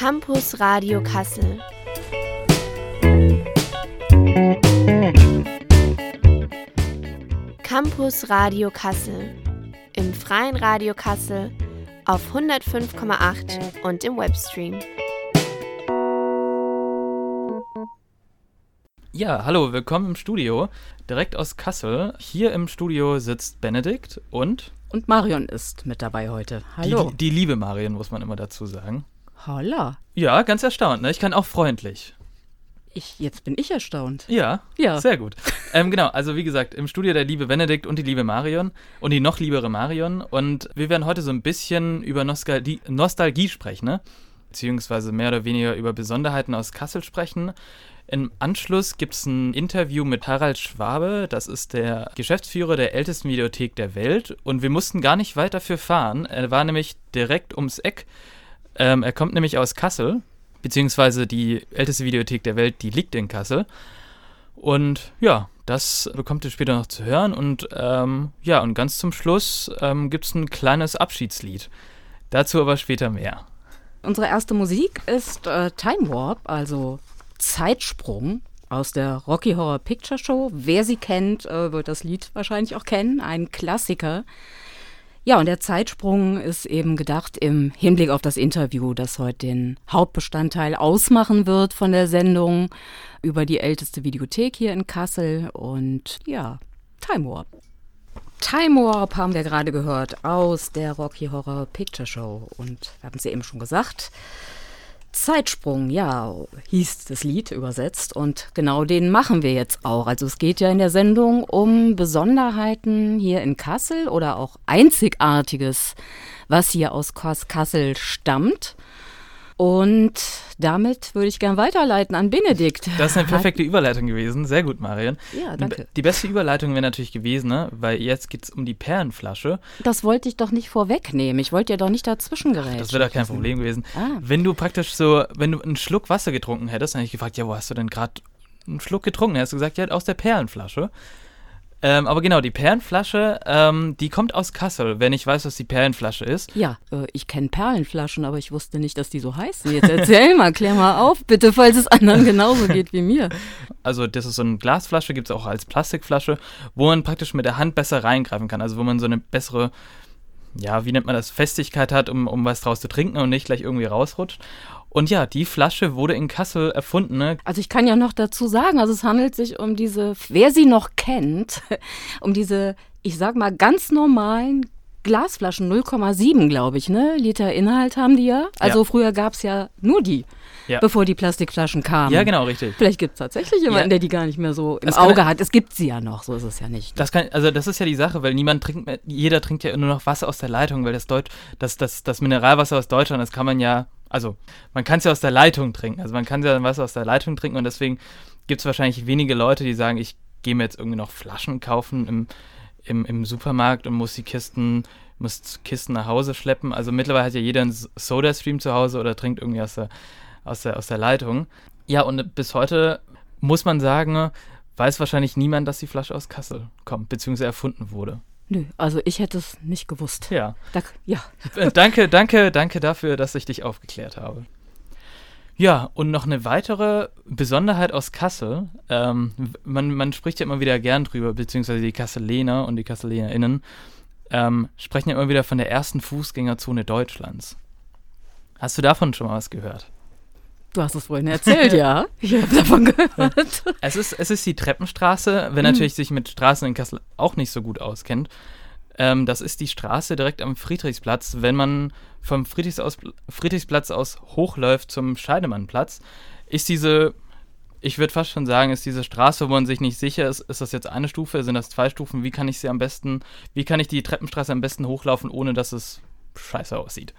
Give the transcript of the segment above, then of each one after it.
Campus Radio Kassel. Campus Radio Kassel. Im freien Radio Kassel auf 105,8 und im Webstream. Ja, hallo, willkommen im Studio, direkt aus Kassel. Hier im Studio sitzt Benedikt und Und Marion ist mit dabei heute. Hallo. die, die liebe Marion, muss man immer dazu sagen. Holla. Ja, ganz erstaunt, ne? Ich kann auch freundlich. Ich, jetzt bin ich erstaunt. Ja, Ja. sehr gut. ähm, genau, also wie gesagt, im Studio der liebe Benedikt und die liebe Marion und die noch liebere Marion. Und wir werden heute so ein bisschen über Nostalgie, Nostalgie sprechen, ne? beziehungsweise mehr oder weniger über Besonderheiten aus Kassel sprechen. Im Anschluss gibt es ein Interview mit Harald Schwabe, das ist der Geschäftsführer der ältesten Videothek der Welt. Und wir mussten gar nicht weit dafür fahren. Er war nämlich direkt ums Eck. Ähm, er kommt nämlich aus Kassel, beziehungsweise die älteste Videothek der Welt, die liegt in Kassel. Und ja, das bekommt ihr später noch zu hören. Und ähm, ja, und ganz zum Schluss ähm, gibt es ein kleines Abschiedslied. Dazu aber später mehr. Unsere erste Musik ist äh, Time Warp, also Zeitsprung aus der Rocky Horror Picture Show. Wer sie kennt, äh, wird das Lied wahrscheinlich auch kennen. Ein Klassiker. Ja, und der Zeitsprung ist eben gedacht im Hinblick auf das Interview, das heute den Hauptbestandteil ausmachen wird von der Sendung über die älteste Videothek hier in Kassel. Und ja, Time Warp. Time Warp haben wir gerade gehört aus der Rocky Horror Picture Show. Und wir haben es eben schon gesagt. Zeitsprung, ja, hieß das Lied übersetzt. Und genau den machen wir jetzt auch. Also es geht ja in der Sendung um Besonderheiten hier in Kassel oder auch Einzigartiges, was hier aus Kassel stammt. Und damit würde ich gern weiterleiten an Benedikt. Das ist eine perfekte Überleitung gewesen. Sehr gut, Marion. Ja, Die danke. Die beste Überleitung wäre natürlich gewesen, ne? weil jetzt geht es um die Perlenflasche. Das wollte ich doch nicht vorwegnehmen. Ich wollte ja doch nicht dazwischen gerätschen. Das wäre doch kein Problem gewesen. Ah. Wenn du praktisch so, wenn du einen Schluck Wasser getrunken hättest, dann hätte ich gefragt, ja, wo hast du denn gerade einen Schluck getrunken? Dann hast du gesagt, ja, aus der Perlenflasche. Ähm, aber genau, die Perlenflasche, ähm, die kommt aus Kassel, wenn ich weiß, was die Perlenflasche ist. Ja, äh, ich kenne Perlenflaschen, aber ich wusste nicht, dass die so heißen. Jetzt erzähl mal, klär mal auf, bitte, falls es anderen genauso geht wie mir. Also das ist so eine Glasflasche, gibt es auch als Plastikflasche, wo man praktisch mit der Hand besser reingreifen kann. Also wo man so eine bessere, ja, wie nennt man das, Festigkeit hat, um, um was draus zu trinken und nicht gleich irgendwie rausrutscht. Und ja, die Flasche wurde in Kassel erfunden, ne? Also ich kann ja noch dazu sagen, also es handelt sich um diese, wer sie noch kennt, um diese, ich sag mal, ganz normalen Glasflaschen, 0,7 glaube ich, ne? Liter Inhalt haben die ja. Also Ja. früher gab es ja nur die, Ja. bevor die Plastikflaschen kamen. Ja, genau, richtig. Vielleicht gibt es tatsächlich jemanden, Ja. der die gar nicht mehr so im Das Auge hat. Es gibt sie ja noch, so ist es ja nicht. Das kann, also das ist ja die Sache, weil niemand trinkt mehr, jeder trinkt ja nur noch Wasser aus der Leitung, weil das Deutsch, das, das, das Mineralwasser aus Deutschland, das kann man ja, also man kann es ja aus der Leitung trinken. Also man kann ja Wasser aus der Leitung trinken und deswegen gibt es wahrscheinlich wenige Leute, die sagen, ich gehe mir jetzt irgendwie noch Flaschen kaufen im, im, im Supermarkt und muss die Kisten, muss Kisten nach Hause schleppen. Also mittlerweile hat ja jeder einen Soda-Stream zu Hause oder trinkt irgendwie aus der, aus der, aus der Leitung. Ja, und bis heute muss man sagen, weiß wahrscheinlich niemand, dass die Flasche aus Kassel kommt, beziehungsweise erfunden wurde. Nö, also ich hätte es nicht gewusst. Ja. Da, ja. Äh, danke, danke, danke dafür, dass ich dich aufgeklärt habe. Ja, und noch eine weitere Besonderheit aus Kassel. Ähm, man, man spricht ja immer wieder gern drüber, beziehungsweise die Kasseler und die KasselerInnen ähm, sprechen ja immer wieder von der ersten Fußgängerzone Deutschlands. Hast du davon schon mal was gehört? Du hast es vorhin erzählt, ja. Ich habe davon gehört. Es ist, es ist die Treppenstraße, wenn natürlich sich mit Straßen in Kassel auch nicht so gut auskennt. Ähm, das ist die Straße direkt am Friedrichsplatz. Wenn man vom Friedrichs aus, Friedrichsplatz aus hochläuft zum Scheidemannplatz, ist diese, ich würde fast schon sagen, ist diese Straße, wo man sich nicht sicher ist, ist das jetzt eine Stufe, sind das zwei Stufen, wie kann ich sie am besten, wie kann ich die Treppenstraße am besten hochlaufen, ohne dass es scheiße aussieht.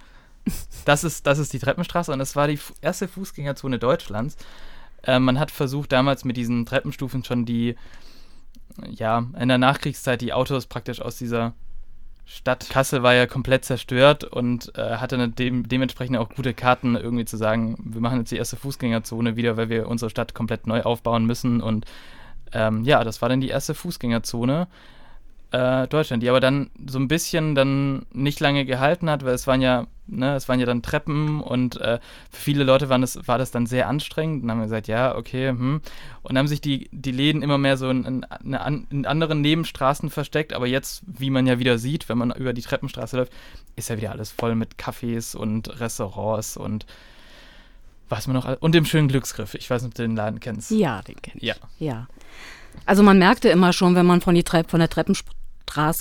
Das ist, das ist die Treppenstraße und das war die erste Fußgängerzone Deutschlands. Äh, man hat versucht, damals mit diesen Treppenstufen schon die, ja, in der Nachkriegszeit die Autos praktisch aus dieser Stadt Kassel war ja komplett zerstört und äh, hatte dem, dementsprechend auch gute Karten, irgendwie zu sagen, wir machen jetzt die erste Fußgängerzone wieder, weil wir unsere Stadt komplett neu aufbauen müssen. Und ähm, ja, das war dann die erste Fußgängerzone äh, Deutschland, die aber dann so ein bisschen dann nicht lange gehalten hat, weil es waren ja Ne? Es waren ja dann Treppen und äh, für viele Leute waren das, war das dann sehr anstrengend. Und dann haben wir gesagt, ja, okay, hm. Und dann haben sich die, die Läden immer mehr so in, in, in, anderen Nebenstraßen versteckt. Aber jetzt, wie man ja wieder sieht, wenn man über die Treppenstraße läuft, ist ja wieder alles voll mit Cafés und Restaurants und was man noch. Und dem schönen Glücksgriff. Ich weiß nicht, ob du den Laden kennst. Ja, den kenne ich. Ja. ja. Also man merkte immer schon, wenn man von, Trepp, von der Treppenstraße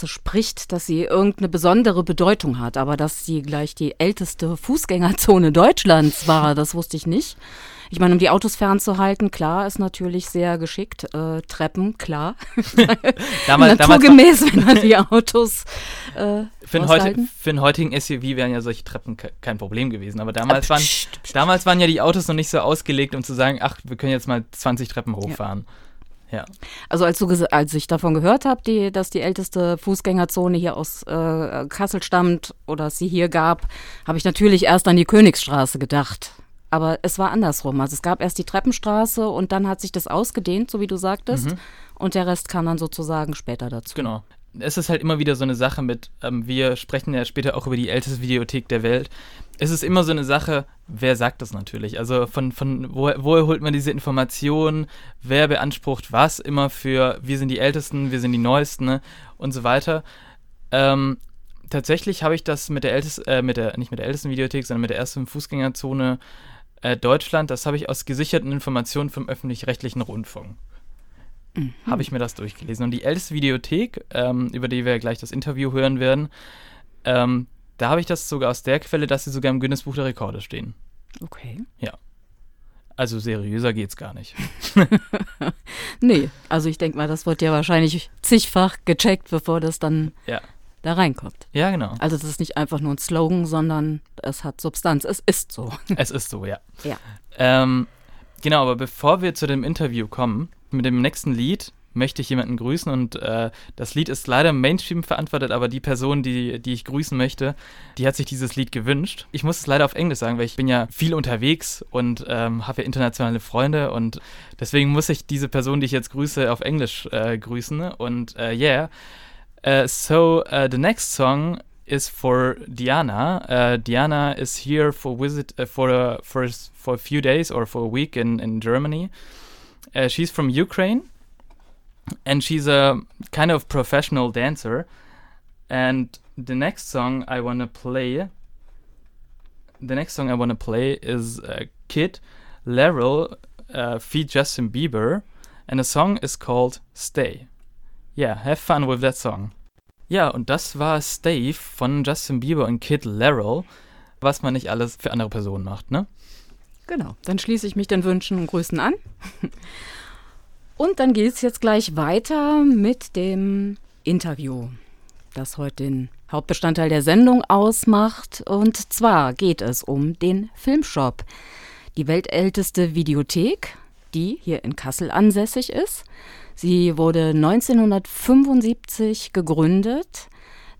spricht, dass sie irgendeine besondere Bedeutung hat. Aber dass sie gleich die älteste Fußgängerzone Deutschlands war, das wusste ich nicht. Ich meine, um die Autos fernzuhalten, klar, ist natürlich sehr geschickt. Äh, Treppen, klar. damals, Naturgemäß, damals wenn man die Autos äh, für, einen heute, für einen heutigen SUV wären ja solche Treppen kein Problem gewesen. Aber damals, waren, damals waren ja die Autos noch nicht so ausgelegt, um zu sagen, ach, wir können jetzt mal 20 Treppen hochfahren. Ja. Ja. Also als, du, als ich davon gehört habe, dass die älteste Fußgängerzone hier aus äh, Kassel stammt oder es sie hier gab, habe ich natürlich erst an die Königsstraße gedacht. Aber es war andersrum. Also es gab erst die Treppenstraße und dann hat sich das ausgedehnt, so wie du sagtest. Mhm. Und der Rest kam dann sozusagen später dazu. Genau. Es ist halt immer wieder so eine Sache mit, ähm, wir sprechen ja später auch über die älteste Videothek der Welt. Es ist immer so eine Sache, wer sagt das natürlich? Also von, von woher, woher holt man diese Informationen? Wer beansprucht was immer für, wir sind die Ältesten, wir sind die Neuesten ne? und so weiter. Ähm, tatsächlich habe ich das mit der ältesten, äh, mit der, nicht mit der ältesten Videothek, sondern mit der ersten Fußgängerzone äh, Deutschland, das habe ich aus gesicherten Informationen vom öffentlich-rechtlichen Rundfunk. Mhm. Habe ich mir das durchgelesen. Und die älteste Videothek, ähm, über die wir gleich das Interview hören werden, ähm, da habe ich das sogar aus der Quelle, dass sie sogar im Guinness Buch der Rekorde stehen. Okay. Ja. Also seriöser geht's gar nicht. nee, also ich denke mal, das wird ja wahrscheinlich zigfach gecheckt, bevor das dann ja. da reinkommt. Ja, genau. Also das ist nicht einfach nur ein Slogan, sondern es hat Substanz. Es ist so. Es ist so, ja. Ja. Ähm, genau, aber bevor wir zu dem Interview kommen, mit dem nächsten Lied möchte ich jemanden grüßen und äh, das Lied ist leider im Mainstream verantwortet, aber die Person, die, die ich grüßen möchte, die hat sich dieses Lied gewünscht. Ich muss es leider auf Englisch sagen, weil ich bin ja viel unterwegs und ähm, habe ja internationale Freunde und deswegen muss ich diese Person, die ich jetzt grüße, auf Englisch äh, grüßen und äh, yeah. Uh, so uh, the next song is for Diana. Uh, Diana is here for visit uh, for a for for a few days or for a week in in Germany. Uh, she's from Ukraine, and she's a kind of professional dancer. And the next song I want to play, the next song I want to play is uh, Kid Laryl uh, feat Justin Bieber, and the song is called Stay. Yeah, have fun with that song. Ja, und das war Stay von Justin Bieber und Kid Laryl, was man nicht alles für andere Personen macht, ne? Genau, dann schließe ich mich den Wünschen und Grüßen an. Und dann geht es jetzt gleich weiter mit dem Interview, das heute den Hauptbestandteil der Sendung ausmacht. Und zwar geht es um den Filmshop, die weltälteste Videothek, die hier in Kassel ansässig ist. Sie wurde 1975 gegründet.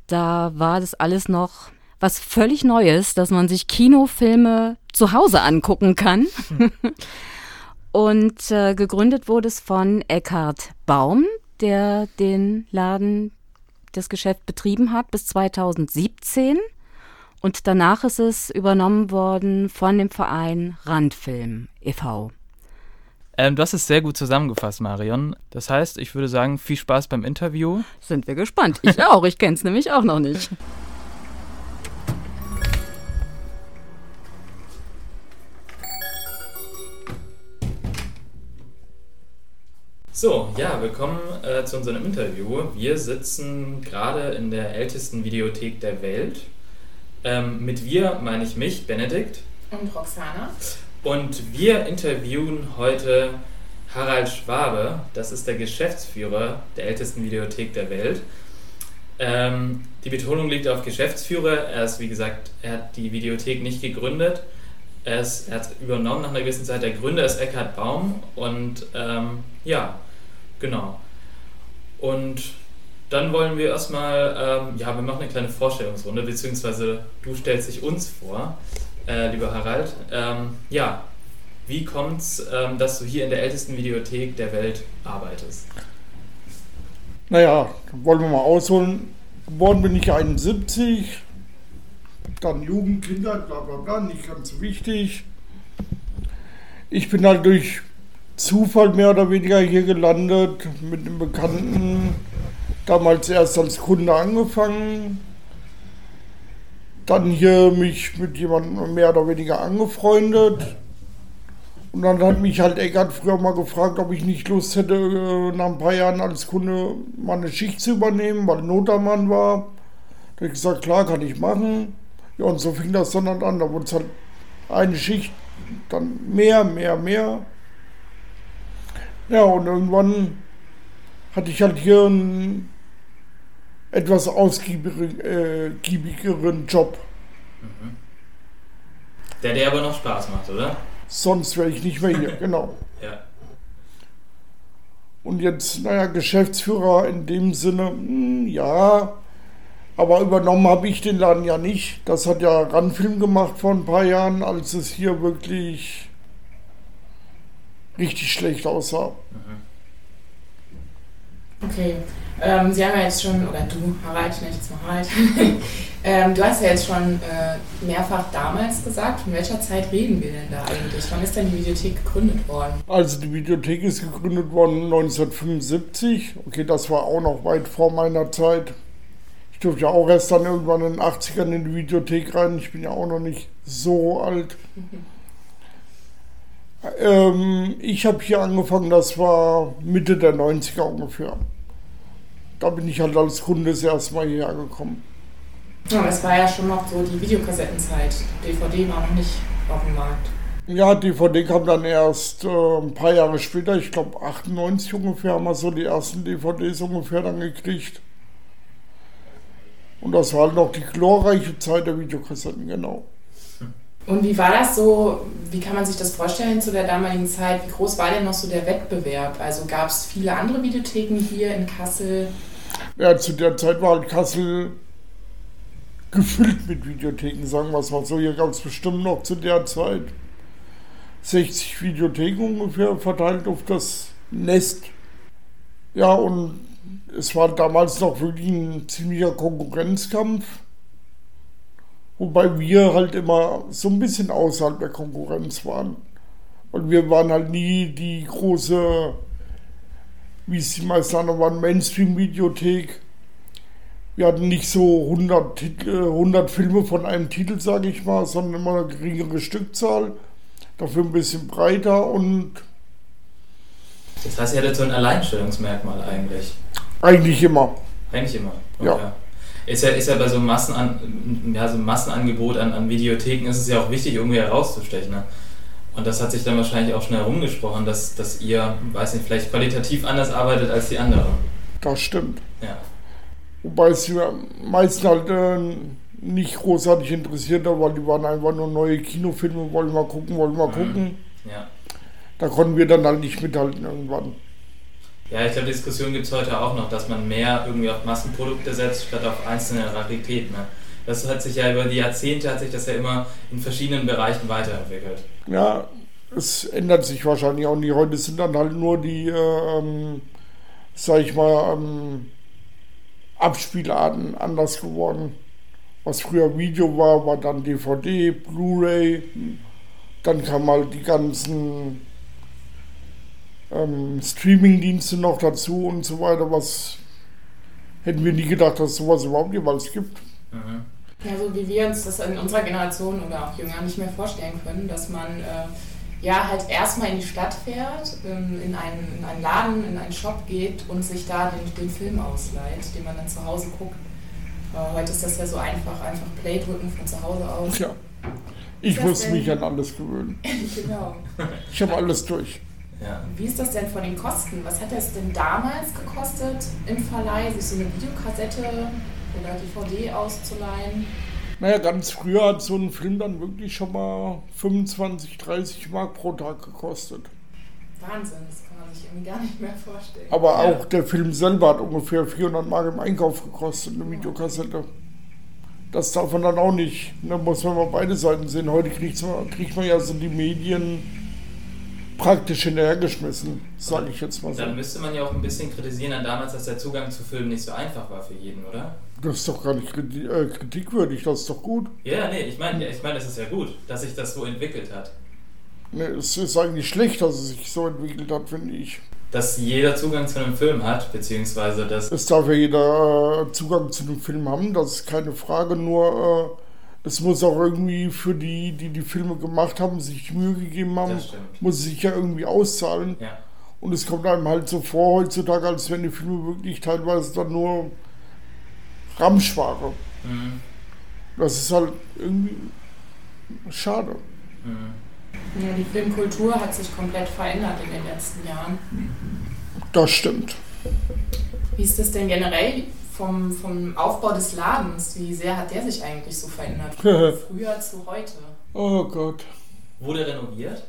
Da war das alles noch was völlig Neues, dass man sich Kinofilme zu Hause angucken kann. Und äh, gegründet wurde es von Eckhard Baum, der den Laden, das Geschäft betrieben hat bis 2017. Und danach ist es übernommen worden von dem Verein Randfilm e.V. Ähm, du hast es sehr gut zusammengefasst, Marion. Das heißt, ich würde sagen, viel Spaß beim Interview. Sind wir gespannt. Ich auch. Ich kenne es nämlich auch noch nicht. So, ja, willkommen äh, zu unserem Interview. Wir sitzen gerade in der ältesten Videothek der Welt. Ähm, mit wir meine ich mich, Benedikt. Und Roxana. Und wir interviewen heute Harald Schwabe. Das ist der Geschäftsführer der ältesten Videothek der Welt. Ähm, die Betonung liegt auf Geschäftsführer. Er ist, wie gesagt, er hat die Videothek nicht gegründet. Er, ist, er hat übernommen nach einer gewissen Zeit. Der Gründer ist Eckhard Baum und ähm, ja, genau. Und dann wollen wir erstmal, ähm, ja, wir machen eine kleine Vorstellungsrunde, beziehungsweise du stellst dich uns vor, äh, lieber Harald. Ähm, ja, wie kommt es, ähm, dass du hier in der ältesten Videothek der Welt arbeitest? Naja, wollen wir mal ausholen. Geboren bin ich 71, Dann Jugend, Kindheit, bla bla bla, nicht ganz so wichtig. Ich bin halt durch Zufall mehr oder weniger hier gelandet, mit einem Bekannten, damals erst als Kunde angefangen, dann hier mich mit jemandem mehr oder weniger angefreundet. Und dann hat mich halt Eckart früher mal gefragt, ob ich nicht Lust hätte, äh, nach ein paar Jahren als Kunde mal eine Schicht zu übernehmen, weil Notermann war. Da habe ich gesagt, klar, kann ich machen. Ja, und so fing das dann halt an. Da wurde es halt eine Schicht, dann mehr, mehr, mehr. Ja, und irgendwann hatte ich halt hier einen etwas ausgiebigeren äh, Job. Mhm. Der dir aber noch Spaß macht, oder? Sonst wäre ich nicht mehr hier, genau. Ja. Und jetzt, naja, Geschäftsführer in dem Sinne, mh, hm, ja, aber übernommen habe ich den Laden ja nicht. Das hat ja Randfilm gemacht vor ein paar Jahren, als es hier wirklich richtig schlecht aussah. Mhm. Okay, ähm, Sie haben ja jetzt schon, oder du, Harald, ich nenne jetzt mal Harald, ähm, du hast ja jetzt schon äh, mehrfach damals gesagt, von welcher Zeit reden wir denn da eigentlich? Wann ist denn die Videothek gegründet worden? Also die Videothek ist gegründet worden 1975. Okay, das war auch noch weit vor meiner Zeit. Ich durfte ja auch erst dann irgendwann in den 80ern in die Videothek rein. Ich bin ja auch noch nicht so alt. Mhm. Ähm, ich habe hier angefangen, das war Mitte der 90er ungefähr. Da bin ich halt als Kunde das erste Mal hierher gekommen. Ja, es war ja schon noch so die Videokassettenzeit. DVD war noch nicht auf dem Markt. Ja, DVD kam dann erst äh, ein paar Jahre später, ich glaube 98 ungefähr, haben wir so die ersten DVDs ungefähr dann gekriegt. Und das war halt noch die glorreiche Zeit der Videokassetten, genau. Und wie war das so, wie kann man sich das vorstellen zu der damaligen Zeit? Wie groß war denn noch so der Wettbewerb? Also gab es viele andere Videotheken hier in Kassel? Ja, zu der Zeit war halt Kassel gefüllt mit Videotheken, sagen wir es mal so. Hier gab es bestimmt noch zu der Zeit 60 Videotheken ungefähr verteilt auf das Nest. Ja, und es war damals noch wirklich ein ziemlicher Konkurrenzkampf. Wobei wir halt immer so ein bisschen außerhalb der Konkurrenz waren. Und wir waren halt nie die große, wie es die meisten anderen waren, Mainstream-Videothek. Wir hatten nicht so 100, Titel, 100 Filme von einem Titel, sage ich mal, sondern immer eine geringere Stückzahl. Dafür ein bisschen breiter und. Das heißt, ihr hattet so ein Alleinstellungsmerkmal eigentlich? Eigentlich immer. Eigentlich immer. Okay. Ja. Ist ja, ist ja bei so einem Massenan ja, so Massenangebot an, an Videotheken ist es ja auch wichtig, irgendwie herauszustechen. Ne? Und das hat sich dann wahrscheinlich auch schon herumgesprochen, dass, dass ihr, weiß nicht, vielleicht qualitativ anders arbeitet als die anderen. Das stimmt. Ja. Wobei es die meisten halt äh, nicht großartig interessiert hat, weil die waren einfach nur neue Kinofilme, wollen mal gucken, wollen mal mhm. gucken. Ja. Da konnten wir dann halt nicht mithalten irgendwann. Ja, ich glaube, Diskussion gibt es heute auch noch, dass man mehr irgendwie auf Massenprodukte setzt, statt auf einzelne Raritäten. Ne? Das hat sich ja über die Jahrzehnte, hat sich das ja immer in verschiedenen Bereichen weiterentwickelt. Ja, es ändert sich wahrscheinlich auch nicht. Heute sind dann halt nur die, ähm, sag ich mal, ähm, Abspielarten anders geworden. Was früher Video war, war dann DVD, Blu-ray. Dann kam halt die ganzen ähm, Streaming-Dienste noch dazu und so weiter, was hätten wir nie gedacht, dass sowas überhaupt jemals gibt. Mhm. Ja, so wie wir uns das in unserer Generation oder auch jünger nicht mehr vorstellen können, dass man äh, ja halt erstmal in die Stadt fährt, ähm, in, einen, in einen Laden, in einen Shop geht und sich da den, den Film ausleiht, den man dann zu Hause guckt. Äh, heute ist das ja so einfach, einfach Play drücken von zu Hause aus. Ja. Ich muss mich an alles gewöhnen. genau. Ich habe alles durch. Ja. Wie ist das denn von den Kosten? Was hat es denn damals gekostet im Verleih, sich so eine Videokassette oder DVD auszuleihen? Naja, ganz früher hat so ein Film dann wirklich schon mal 25, 30 Mark pro Tag gekostet. Wahnsinn, das kann man sich irgendwie gar nicht mehr vorstellen. Aber ja. auch der Film selber hat ungefähr 400 Mark im Einkauf gekostet, eine Videokassette. Das darf man dann auch nicht. Da muss man mal beide Seiten sehen. Heute kriegt man, kriegt man ja so die Medien praktisch hinterhergeschmissen, sage ich jetzt mal so. Dann müsste man ja auch ein bisschen kritisieren an damals, dass der Zugang zu Filmen nicht so einfach war für jeden, oder? Das ist doch gar nicht äh, kritikwürdig, das ist doch gut. Ja, nee, ich meine, ich mein, das ist ja gut, dass sich das so entwickelt hat. Nee, es ist eigentlich schlecht, dass es sich so entwickelt hat, finde ich. Dass jeder Zugang zu einem Film hat, beziehungsweise dass. Es darf ja jeder äh, Zugang zu einem Film haben, das ist keine Frage, nur äh, es muss auch irgendwie für die, die die Filme gemacht haben, sich Mühe gegeben haben, Das muss es sich ja irgendwie auszahlen. Ja. Und es kommt einem halt so vor heutzutage, als wenn die Filme wirklich teilweise dann nur Ramschware. Mhm. Das ist halt irgendwie schade. Mhm. Ja, die Filmkultur hat sich komplett verändert in den letzten Jahren. Das stimmt. Wie ist das denn generell vom, vom Aufbau des Ladens? Wie sehr hat der sich eigentlich so verändert? Von früher zu heute? Oh Gott. Wurde renoviert?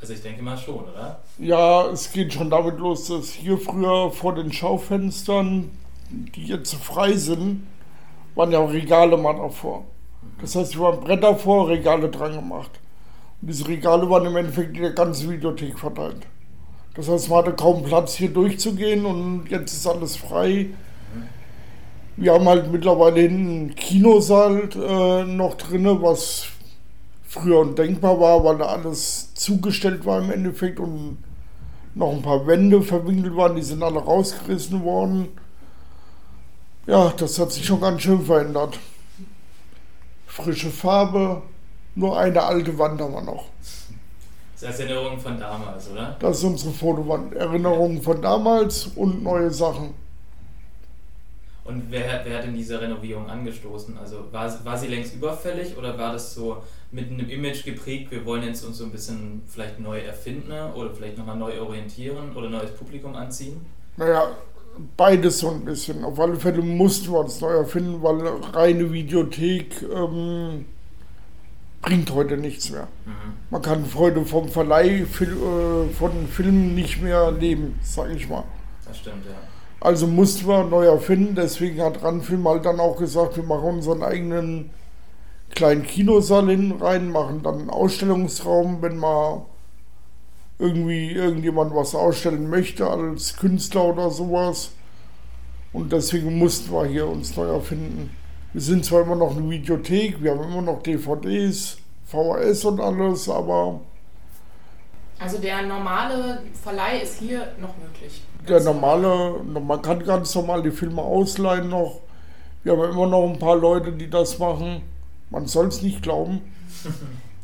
Also ich denke mal schon, oder? Ja, es geht schon damit los, dass hier früher vor den Schaufenstern, die jetzt frei sind, waren ja auch Regale mal davor. Das heißt, hier waren Bretter vor, Regale dran gemacht. Und diese Regale waren im Endeffekt in der ganzen Videothek verteilt. Das heißt, man hatte kaum Platz hier durchzugehen und jetzt ist alles frei. Wir haben halt mittlerweile hinten einen Kinosaal äh, noch drin, was früher undenkbar war, weil da alles zugestellt war im Endeffekt und noch ein paar Wände verwinkelt waren, die sind alle rausgerissen worden. Ja, das hat sich schon ganz schön verändert. Frische Farbe, nur eine alte Wand haben wir noch. Das ist Erinnerung von damals, oder? Das ist unsere Fotowand. Erinnerungen von damals und neue Sachen. Und wer hat, wer hat denn diese Renovierung angestoßen? Also war, war sie längst überfällig oder war das so mit einem Image geprägt, wir wollen jetzt uns so ein bisschen vielleicht neu erfinden oder vielleicht nochmal neu orientieren oder neues Publikum anziehen? Naja, beides so ein bisschen. Auf alle Fälle mussten wir uns neu erfinden, weil reine Videothek ähm, bringt heute nichts mehr. Mhm. Man kann heute vom Verleih äh, von Filmen nicht mehr leben, sage ich mal. Das stimmt, ja. Also mussten wir neu erfinden, deswegen hat Ranfilm halt dann auch gesagt, wir machen unseren eigenen kleinen Kinosaal hin rein, machen dann einen Ausstellungsraum, wenn mal irgendwie irgendjemand was ausstellen möchte als Künstler oder sowas. Und deswegen mussten wir hier uns neu erfinden. Wir sind zwar immer noch eine Videothek, wir haben immer noch DVDs, VHS und alles, aber Also der normale Verleih ist hier noch möglich. Der normale, man kann ganz normal die Filme ausleihen noch. Wir haben immer noch ein paar Leute, die das machen. Man soll es nicht glauben.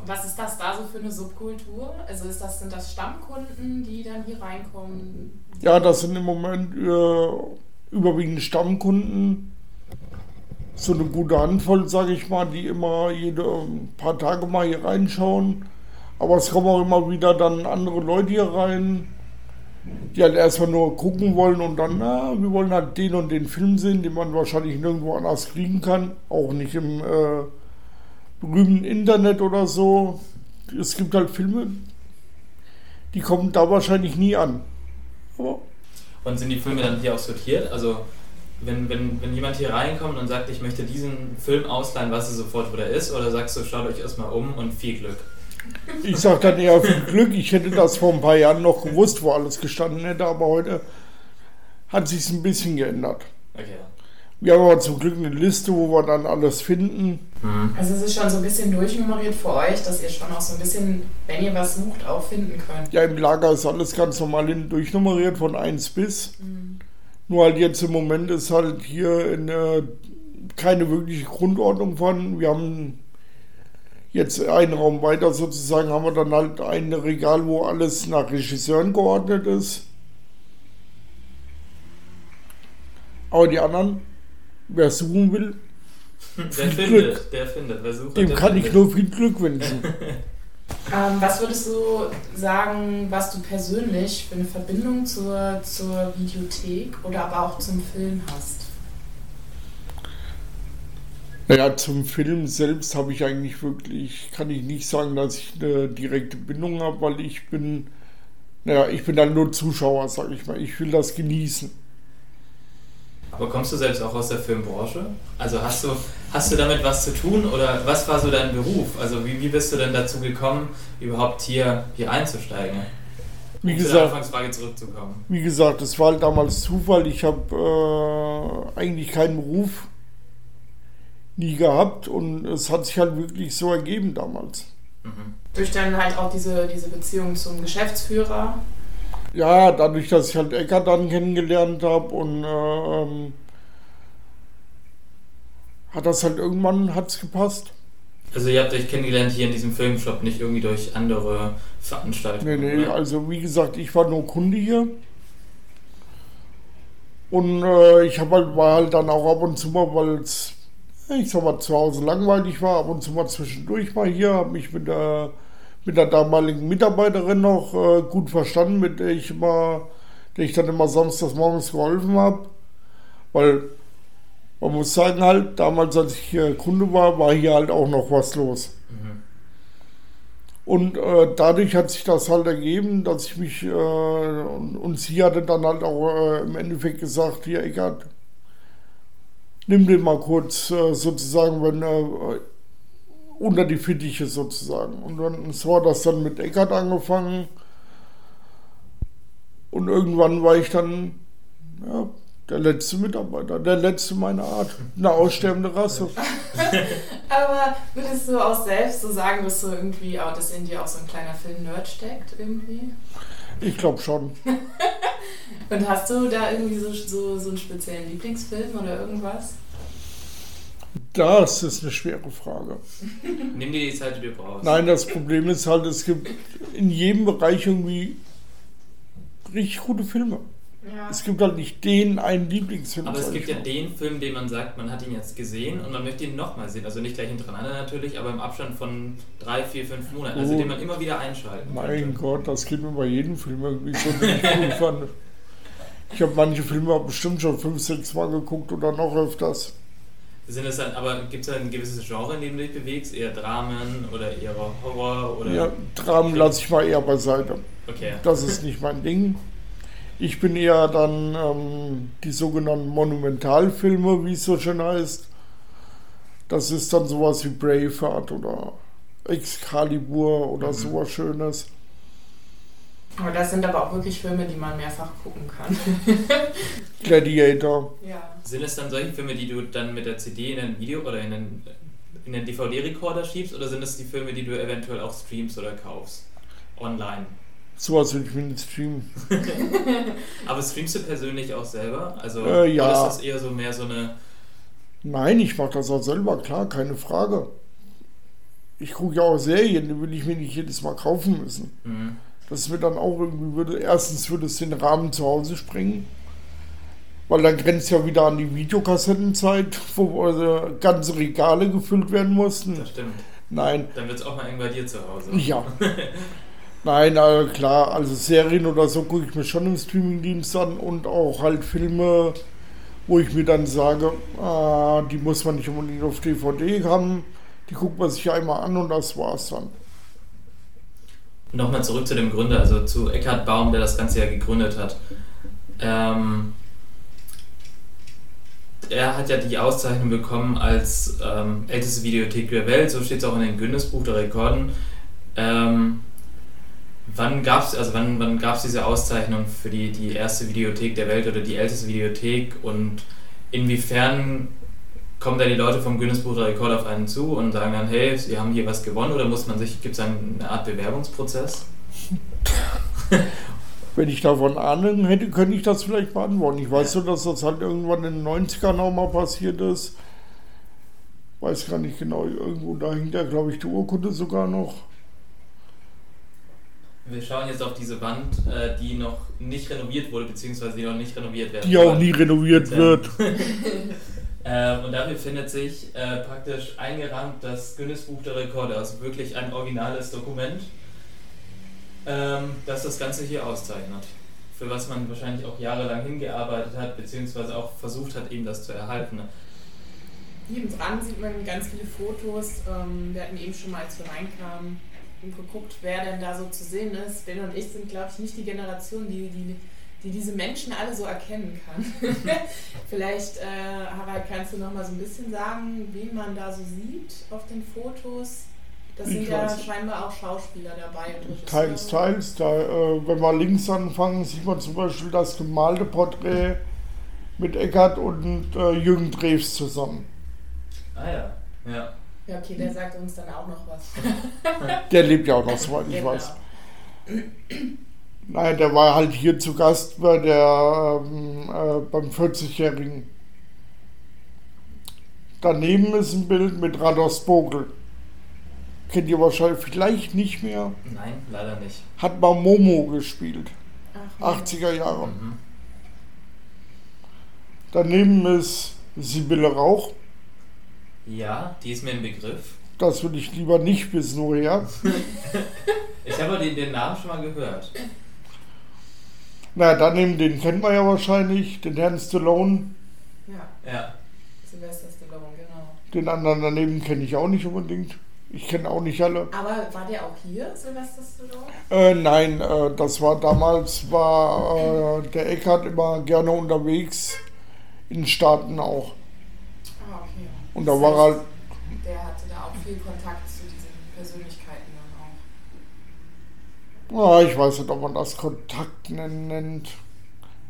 Was ist das da so für eine Subkultur? Also ist das, sind das Stammkunden, die dann hier reinkommen? Ja, das sind im Moment äh, überwiegend Stammkunden. So eine gute Handvoll, sage ich mal, die immer jede ein paar Tage mal hier reinschauen. Aber es kommen auch immer wieder dann andere Leute hier rein, die halt erstmal nur gucken wollen und dann, na, wir wollen halt den und den Film sehen, den man wahrscheinlich nirgendwo anders kriegen kann. Auch nicht im äh, berühmten Internet oder so. Es gibt halt Filme, die kommen da wahrscheinlich nie an. Aber Und sind die Filme dann hier auch sortiert? Also wenn, wenn, wenn jemand hier reinkommt und sagt, ich möchte diesen Film ausleihen, weißt du sofort, wo der ist? Oder sagst du, schaut euch erstmal um und viel Glück? Ich sag dann eher viel Glück. Ich hätte das vor ein paar Jahren noch gewusst, wo alles gestanden hätte, aber heute hat sich ein bisschen geändert. Okay. Wir haben aber zum Glück eine Liste, wo wir dann alles finden. Also es ist schon so ein bisschen durchnummeriert für euch, dass ihr schon auch so ein bisschen, wenn ihr was sucht, auch finden könnt. Ja, im Lager ist alles ganz normal hin durchnummeriert von 1 bis. Nur halt jetzt im Moment ist halt hier in, äh, keine wirkliche Grundordnung vorhanden. Wir haben jetzt einen Raum weiter sozusagen, haben wir dann halt ein Regal, wo alles nach Regisseuren geordnet ist. Aber die anderen, wer suchen will, Der Viel findet, Glück. der findet. Wer sucht, dem der kann ich findet. nur viel Glück wünschen. Ähm, was würdest du sagen, was du persönlich für eine Verbindung zur, zur Videothek oder aber auch zum Film hast? Naja, zum Film selbst habe ich eigentlich wirklich, kann ich nicht sagen, dass ich eine direkte Bindung habe, weil ich bin, naja, ich bin dann nur Zuschauer, sage ich mal. Ich will das genießen. Aber kommst du selbst auch aus der Filmbranche? Also hast du, hast du damit was zu tun oder was war so dein Beruf? Also wie, wie bist du denn dazu gekommen, überhaupt hier, hier einzusteigen? Wie um gesagt, Anfangsfrage zurückzukommen. wie gesagt, es war halt damals Zufall. Ich habe äh, eigentlich keinen Beruf nie gehabt und es hat sich halt wirklich so ergeben damals. Mhm. Durch dann halt auch diese, diese Beziehung zum Geschäftsführer. Ja, dadurch, dass ich halt Eckart dann kennengelernt habe und äh, ähm, hat das halt irgendwann hat's gepasst. Also ihr habt euch kennengelernt hier in diesem Filmshop, nicht irgendwie durch andere Veranstaltungen. Nee, nee, oder? also wie gesagt, ich war nur Kunde hier. Und äh, ich hab halt, war halt dann auch ab und zu mal, weil es, ich sag mal, zu Hause langweilig war, ab und zu mal zwischendurch mal hier, habe mich mit der, mit der damaligen Mitarbeiterin noch äh, gut verstanden, mit der ich immer, der ich dann immer samstags morgens geholfen habe. Weil man muss sagen halt, damals als ich hier Kunde war, war hier halt auch noch was los. Mhm. Und äh, dadurch hat sich das halt ergeben, dass ich mich, äh, und, und sie hatte dann halt auch äh, im Endeffekt gesagt, hier Eckart, nimm den mal kurz äh, sozusagen, wenn äh, unter die Fittiche sozusagen. Und dann so hat das dann mit Eckart angefangen. Und irgendwann war ich dann ja, der letzte Mitarbeiter, der letzte meiner Art, eine aussterbende Rasse. Aber würdest du auch selbst so sagen, dass du irgendwie auch, dass in dir auch so ein kleiner Film-Nerd steckt irgendwie? Ich glaube schon. Und hast du da irgendwie so, so, so einen speziellen Lieblingsfilm oder irgendwas? Das ist eine schwere Frage. Nimm dir die Zeit, die du brauchst. Nein, das Problem ist halt, es gibt in jedem Bereich irgendwie richtig gute Filme. Ja. Es gibt halt nicht den einen Lieblingsfilm. Aber es gibt ja den Film, den man sagt, man hat ihn jetzt gesehen und man möchte ihn nochmal sehen. Also nicht gleich hintereinander natürlich, aber im Abstand von drei, vier, fünf Monaten. Also Oh. den man immer wieder einschalten Mein könnte. Gott, das geht mir bei jedem Film irgendwie so, den ich cool fand. Ich habe manche Filme bestimmt schon fünf, sechs Mal geguckt oder noch öfters. Sind es dann, aber gibt es da ein gewisses Genre, in dem du dich bewegst? Eher Dramen oder eher Horror oder. Ja, Dramen lasse ich mal eher beiseite. Okay. Das ist nicht mein Ding. Ich bin eher dann ähm, die sogenannten Monumentalfilme, wie es so schön heißt. Das ist dann sowas wie Braveheart oder Excalibur oder Mhm. sowas Schönes. Aber das sind aber auch wirklich Filme, die man mehrfach gucken kann. Gladiator. ja. Sind es dann solche Filme, die du dann mit der CD in ein Video oder in einen, in einen DVD-Rekorder schiebst oder sind es die Filme, die du eventuell auch streamst oder kaufst? Online. Sowas will ich mir nicht streamen. Aber streamst du persönlich auch selber? Also Äh, ja. oder ist das eher so mehr so eine. Nein, ich mache das auch selber, klar, keine Frage. Ich gucke ja auch Serien, die will ich mir nicht jedes Mal kaufen müssen. Mhm. Das mir dann auch irgendwie würde, erstens würde es den Rahmen zu Hause sprengen, weil dann grenzt ja wieder an die Videokassettenzeit, wo äh, ganze Regale gefüllt werden mussten. Das stimmt. Nein, Dann wird es auch mal eng bei dir zu Hause. ja. Nein, äh, klar, also Serien oder so gucke ich mir schon im Streamingdienst an und auch halt Filme, wo ich mir dann sage, ah, die muss man nicht unbedingt auf DVD haben, die guckt man sich einmal an und das war's dann. Nochmal zurück zu dem Gründer, also zu Eckhard Baum, der das Ganze ja gegründet hat. Ähm, er hat ja die Auszeichnung bekommen als ähm, älteste Videothek der Welt, so steht es auch in den Guinness-Buch der Rekorden. Ähm, wann gab es also wann, wann diese Auszeichnung für die, die erste Videothek der Welt oder die älteste Videothek und inwiefern kommen da die Leute vom Guinness Buch der Rekorde auf einen zu und sagen dann, hey, sie haben hier was gewonnen oder muss man sich, gibt es eine Art Bewerbungsprozess? Wenn ich davon Ahnung hätte, könnte ich das vielleicht beantworten. Ich weiß nur, dass das halt irgendwann in den 90ern auch mal passiert ist. Weiß gar nicht genau, irgendwo dahinter, glaube ich, die Urkunde sogar noch. Wir schauen jetzt auf diese Wand, äh, die noch nicht renoviert wurde, beziehungsweise die noch nicht renoviert werden Die auch nie renoviert wird. Ähm, und da befindet sich äh, praktisch eingerahmt das Guinness Buch der Rekorde, also wirklich ein originales Dokument, ähm, das das Ganze hier auszeichnet. Für was man wahrscheinlich auch jahrelang hingearbeitet hat, beziehungsweise auch versucht hat, eben das zu erhalten. Hier dran sieht man ganz viele Fotos. Ähm, wir hatten eben schon mal, als wir reinkamen, geguckt, wer denn da so zu sehen ist. Ben und ich sind, glaube ich, nicht die Generation, die, die, die diese Menschen alle so erkennen kann. Vielleicht, äh, Harald, kannst du noch mal so ein bisschen sagen, wen man da so sieht auf den Fotos? Das sind ja scheinbar auch Schauspieler dabei. Teils, teils. Da, äh, wenn wir links anfangen, sieht man zum Beispiel das gemalte Porträt mit Eckart und äh, Jürgen Drews zusammen. Ah ja. Ja. Ja, okay, der sagt uns dann auch noch was. Der lebt ja auch noch, soweit ich Genau. weiß. Nein, der war halt hier zu Gast bei der, ähm, äh, beim 40-Jährigen. Daneben ist ein Bild mit Rados Bogel. Kennt ihr wahrscheinlich vielleicht nicht mehr. Nein, leider nicht. Hat mal Momo gespielt. Ach, 80er Jahre. Mhm. Daneben ist Sibylle Rauch. Ja, die ist mir ein Begriff. Das will ich lieber nicht wissen, woher. Ich habe den, den Namen schon mal gehört. Na, daneben, den kennt man ja wahrscheinlich, den Herrn Stallone. Ja, Ja. Sylvester Stallone, genau. Den anderen daneben kenne ich auch nicht unbedingt. Ich kenne auch nicht alle. Aber war der auch hier, Sylvester Stallone? Äh, nein, äh, das war damals, war äh, der Eckart immer gerne unterwegs, in den Staaten auch. Ah, okay. Und da Das war er heißt, halt, Der hatte da auch viel Kontakt zu diesen Persönlichkeiten ah, ich weiß nicht, ob man das Kontakt nennen- nennt.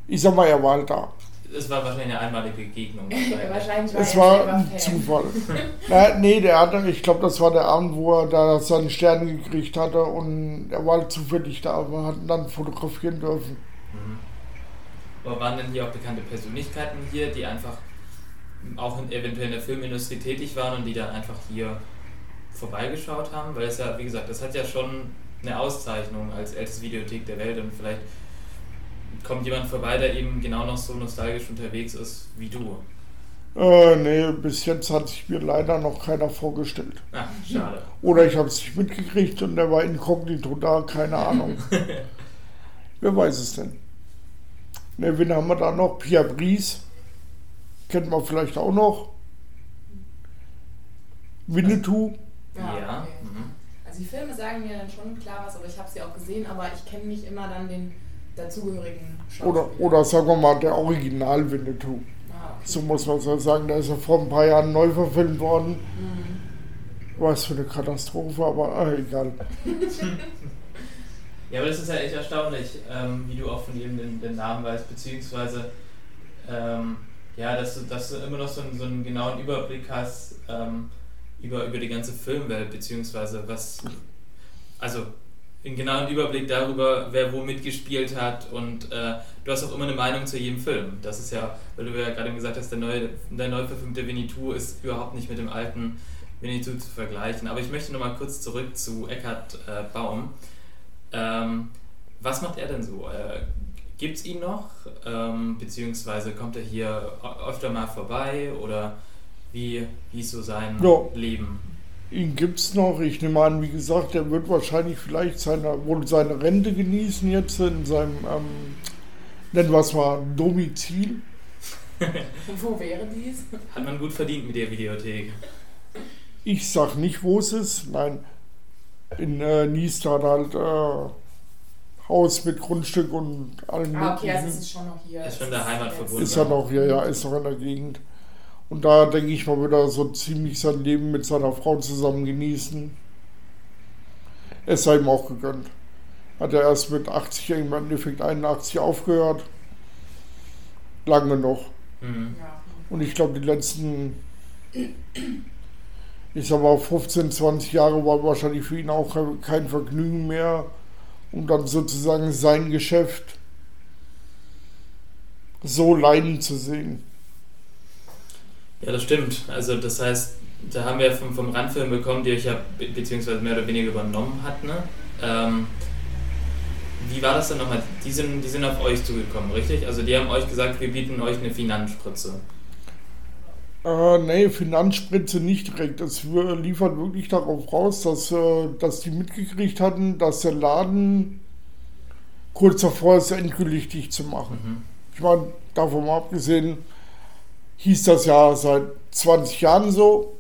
Ich sag mal, er war halt da. Es war wahrscheinlich eine einmalige Begegnung. Wahrscheinlich war Es war ein Fan. Zufall. Na, nee, der hatte, ich glaube, das war der Abend, wo er da seinen Stern gekriegt hatte und er war halt zufällig da, wir hatten dann fotografieren dürfen. Mhm. Aber waren denn hier auch bekannte Persönlichkeiten hier, die einfach auch in, eventuell in der Filmindustrie tätig waren und die dann einfach hier vorbeigeschaut haben? Weil es ja, wie gesagt, das hat ja schon eine Auszeichnung als älteste Videothek der Welt und vielleicht kommt jemand vorbei, der eben genau noch so nostalgisch unterwegs ist wie du. Äh, nee, bis jetzt hat sich mir leider noch keiner vorgestellt. Ah, schade. Oder ich habe es nicht mitgekriegt und der war inkognito da, keine Ahnung. Wer weiß es denn? Ne, wen haben wir da noch? Pia Bries. Kennt man vielleicht auch noch. Winnetou. Ja. okay. Also die Filme sagen mir dann schon klar was, aber ich habe sie auch gesehen, aber ich kenne nicht immer dann den dazugehörigen Schauspieler. Oder, oder sagen wir mal, der Original Winnetou. Ah, okay. So muss man es ja sagen. Der ist ja vor ein paar Jahren neu verfilmt worden. Mhm. Was für eine Katastrophe, aber ah, egal. Ja, aber das ist ja echt erstaunlich, ähm, wie du auch von ihm den, den Namen weißt, beziehungsweise ähm, ja, dass du, dass du immer noch so einen, so einen genauen Überblick hast ähm, über, über die ganze Filmwelt, beziehungsweise was, also einen genauen Überblick darüber, wer wo mitgespielt hat und äh, du hast auch immer eine Meinung zu jedem Film. Das ist ja, weil du ja gerade gesagt hast, der neue, der neu verfilmte Winnetou ist überhaupt nicht mit dem alten Winnetou zu vergleichen. Aber ich möchte nochmal kurz zurück zu Eckhard äh, Baum. Ähm, was macht er denn so? Äh, Gibt es ihn noch? Ähm, beziehungsweise kommt er hier öfter mal vorbei? Oder wie, wie ist so sein Ja. Leben? Ihn gibt's noch. Ich nehme an, wie gesagt, er wird wahrscheinlich vielleicht seine, wohl seine Rente genießen jetzt in seinem, ähm, nennen wir es mal, Domizil. Wo wäre dies? Hat man gut verdient mit der Videothek. Ich sag nicht, wo es ist. Nein, in äh, Nies hat halt äh, Haus mit Grundstück und allem Ah, okay, also es ist schon noch hier. Ist schon der Heimat verbunden. Ist er noch hier, ja, ist noch in der Gegend. Und da denke ich mal, wird er so ziemlich sein Leben mit seiner Frau zusammen genießen. Es sei ihm auch gegönnt. Hat er erst mit 80, im Endeffekt 81 aufgehört. Lange noch. Mhm. Und ich glaube, die letzten, ich sag mal, 15, 20 Jahre war wahrscheinlich für ihn auch kein Vergnügen mehr, um dann sozusagen sein Geschäft so leiden zu sehen. Ja, das stimmt. Also das heißt, da haben wir vom, vom Randfilm bekommen, die euch ja be beziehungsweise mehr oder weniger übernommen hat. Ne? Ähm, wie war das denn nochmal? Die sind, die sind auf euch zugekommen, richtig? Also die haben euch gesagt, wir bieten euch eine Finanzspritze. Äh, nee, Finanzspritze nicht direkt. Es liefert wirklich darauf raus, dass, äh, dass die mitgekriegt hatten, dass der Laden kurz davor ist, endgültig dicht zu machen. Mhm. Ich meine, davon mal abgesehen, hieß das ja seit 20 Jahren so.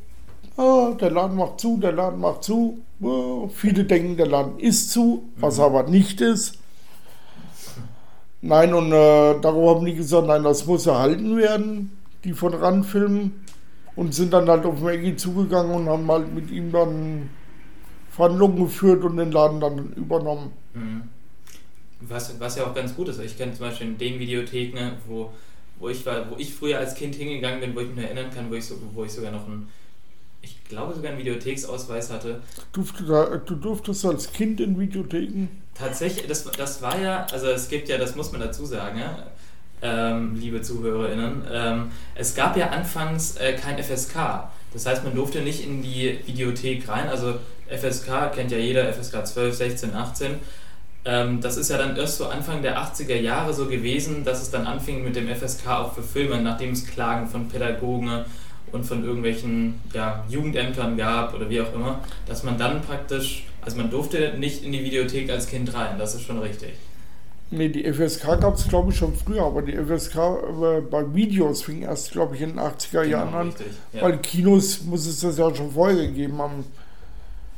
Ah, der Laden macht zu, der Laden macht zu. Ah, viele denken, der Laden ist zu, was Mhm. aber nicht ist. Nein, und äh, darauf haben die gesagt, nein, das muss erhalten werden, die von Randfilmen. Und sind dann halt auf Maggie zugegangen und haben halt mit ihm dann Verhandlungen geführt und den Laden dann übernommen. Mhm. Was, was ja auch ganz gut ist. Ich kenne zum Beispiel in den Videotheken, wo, wo, ich war, wo ich früher als Kind hingegangen bin, wo ich mich erinnern kann, wo ich, so, wo ich sogar noch einen, ich glaube sogar einen Videotheksausweis hatte. Durfte da, du durftest als Kind in Videotheken? Tatsächlich, das, das war ja, also es gibt ja, das muss man dazu sagen, ja, ähm, liebe ZuhörerInnen, ähm, es gab ja anfangs äh, kein FSK. Das heißt, man durfte nicht in die Videothek rein. Also FSK kennt ja jeder, FSK 12, 16, 18. Ähm, das ist ja dann erst so Anfang der 80er Jahre so gewesen, dass es dann anfing mit dem FSK auch für Filme, nachdem es Klagen von Pädagogen und von irgendwelchen ja, Jugendämtern gab oder wie auch immer, dass man dann praktisch, also man durfte nicht in die Videothek als Kind rein, das ist schon richtig. Nee, die FSK gab es glaube ich schon früher, aber die FSK äh, bei Videos fing erst glaube ich in den 80er Jahren genau, an. Richtig, ja. Weil Kinos muss es das ja schon vorher gegeben haben.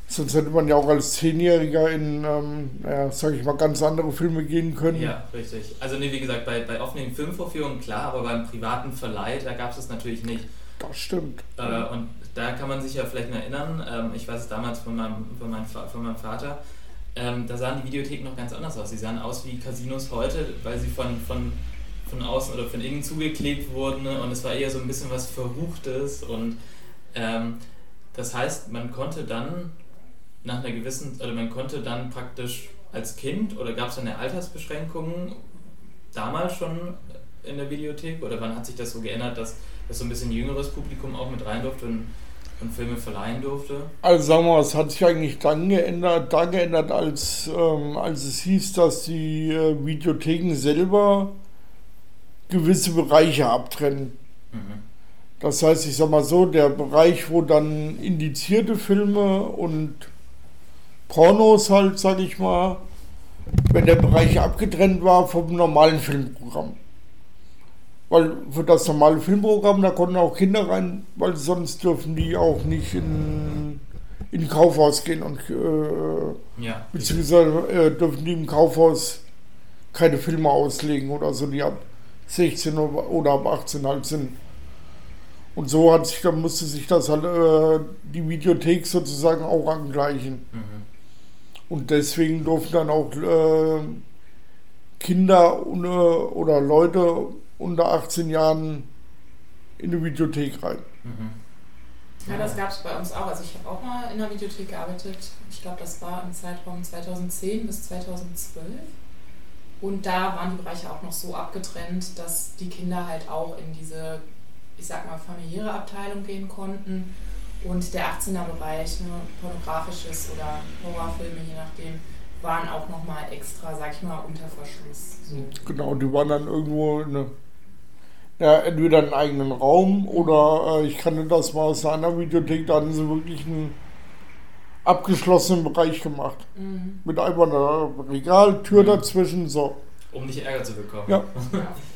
Sonst hätte man ja auch als Zehnjähriger in, ähm, ja, sag ich mal, ganz andere Filme gehen können. Ja, richtig. Also nee, wie gesagt, bei, bei offenen Filmvorführungen klar, aber beim privaten Verleih, da gab es das natürlich nicht. Das stimmt. Äh, und da kann man sich ja vielleicht noch erinnern, ähm, ich weiß es damals von meinem, von meinem, von meinem Vater, ähm, da sahen die Videotheken noch ganz anders aus. Sie sahen aus wie Casinos heute, weil sie von, von, von außen oder von innen zugeklebt wurden ne? und es war eher so ein bisschen was Verruchtes und ähm, das heißt, man konnte dann nach einer gewissen, oder man konnte dann praktisch als Kind oder gab es eine Altersbeschränkung damals schon in der Videothek oder wann hat sich das so geändert, dass, dass so ein bisschen jüngeres Publikum auch mit rein durfte und, und Filme verleihen durfte? Also sagen wir mal, es hat sich eigentlich dann geändert, da geändert, als, ähm, als es hieß, dass die äh, Videotheken selber gewisse Bereiche abtrennen. Mhm. Das heißt, ich sag mal so, der Bereich, wo dann indizierte Filme und Pornos halt, sag ich mal, wenn der Bereich abgetrennt war vom normalen Filmprogramm. Weil für das normale Filmprogramm, da konnten auch Kinder rein, weil sonst dürfen die auch nicht in, in ein Kaufhaus gehen und äh, ja, beziehungsweise äh, dürfen die im Kaufhaus keine Filme auslegen oder so, die ab 16 oder ab 18 halt sind. Und so hat sich, dann musste sich das halt äh, die Videothek sozusagen auch angleichen. Mhm. Und deswegen durften dann auch äh, Kinder ohne, oder Leute unter 18 Jahren in die Videothek rein. Mhm. Ja, das gab es bei uns auch. Also ich habe auch mal in der Videothek gearbeitet. Ich glaube, das war im Zeitraum 2010 bis 2012. Und da waren die Bereiche auch noch so abgetrennt, dass die Kinder halt auch in diese, ich sag mal, familiäre Abteilung gehen konnten und der 18er-Bereich, ne, pornografisches oder Horrorfilme, je nachdem, waren auch nochmal extra, sag ich mal, unter Verschluss. So. Genau, die waren dann irgendwo eine, ja, entweder einen eigenen Raum oder äh, ich kannte das mal aus einer Videothek, da hatten sie wirklich einen abgeschlossenen Bereich gemacht. Mhm. Mit einfach einer Regaltür mhm. dazwischen, so. Um nicht Ärger zu bekommen. Ja.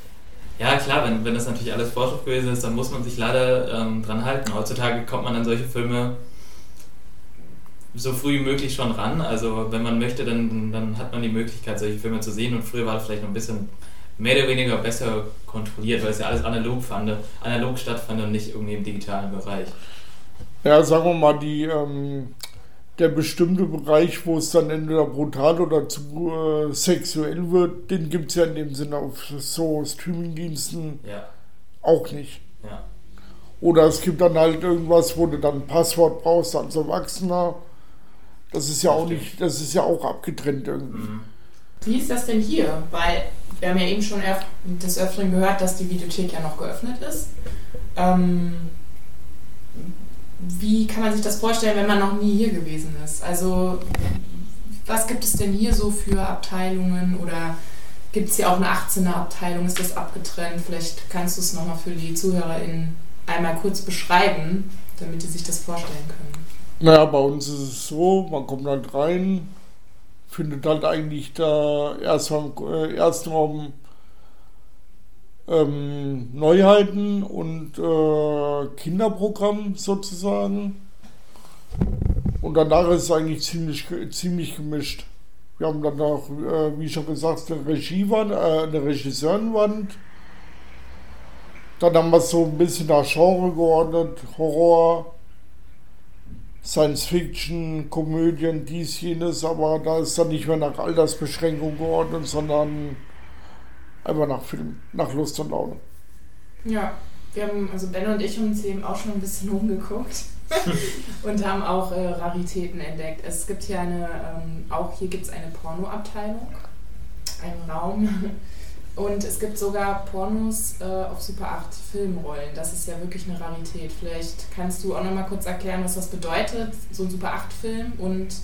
Ja, klar, wenn, wenn das natürlich alles Vorschrift gewesen ist, dann muss man sich leider ähm, dran halten. Heutzutage kommt man an solche Filme so früh wie möglich schon ran. Also wenn man möchte, dann, dann hat man die Möglichkeit, solche Filme zu sehen. Und früher war das vielleicht noch ein bisschen mehr oder weniger besser kontrolliert, weil es ja alles analog, fand, analog stattfand und nicht irgendwie im digitalen Bereich. Ja, sagen wir mal, die ähm, der bestimmte Bereich, wo es dann entweder brutal oder zu äh, sexuell wird, den gibt es ja in dem Sinne auf so Streamingdiensten ja. auch nicht. Ja. Oder es gibt dann halt irgendwas, wo du dann ein Passwort brauchst als Erwachsener. Das ist ja auch nicht, das ist ja auch abgetrennt irgendwie. Mhm. Wie ist das denn hier? Weil wir haben ja eben schon des Öfteren gehört, dass die Videothek ja noch geöffnet ist. Ähm, wie kann man sich das vorstellen, wenn man noch nie hier gewesen ist? Also was gibt es denn hier so für Abteilungen oder gibt es hier auch eine 18er Abteilung? Ist das abgetrennt? Vielleicht kannst du es nochmal für die ZuhörerInnen einmal kurz beschreiben, damit die sich das vorstellen können. Naja, bei uns ist es so, man kommt halt rein, findet halt eigentlich da erst am äh, ersten Raum ähm, Neuheiten und äh, Kinderprogramm sozusagen. Und danach ist es eigentlich ziemlich, ziemlich gemischt. Wir haben dann noch, äh, wie schon gesagt, eine Regiewand, äh, eine Regisseurenwand. Dann haben wir es so ein bisschen nach Genre geordnet, Horror, Science Fiction, Komödien, dies, jenes, aber da ist dann nicht mehr nach Altersbeschränkung geordnet, sondern einfach nach Film, nach Lust und Laune. Ja, wir haben, also Ben und ich haben uns eben auch schon ein bisschen umgeguckt und haben auch äh, Raritäten entdeckt. Es gibt hier eine, ähm, auch hier gibt es eine Pornoabteilung, einen Raum. Und es gibt sogar Pornos äh, auf Super 8 Filmrollen. Das ist ja wirklich eine Rarität. Vielleicht kannst du auch noch mal kurz erklären, was das bedeutet, so ein Super 8 Film und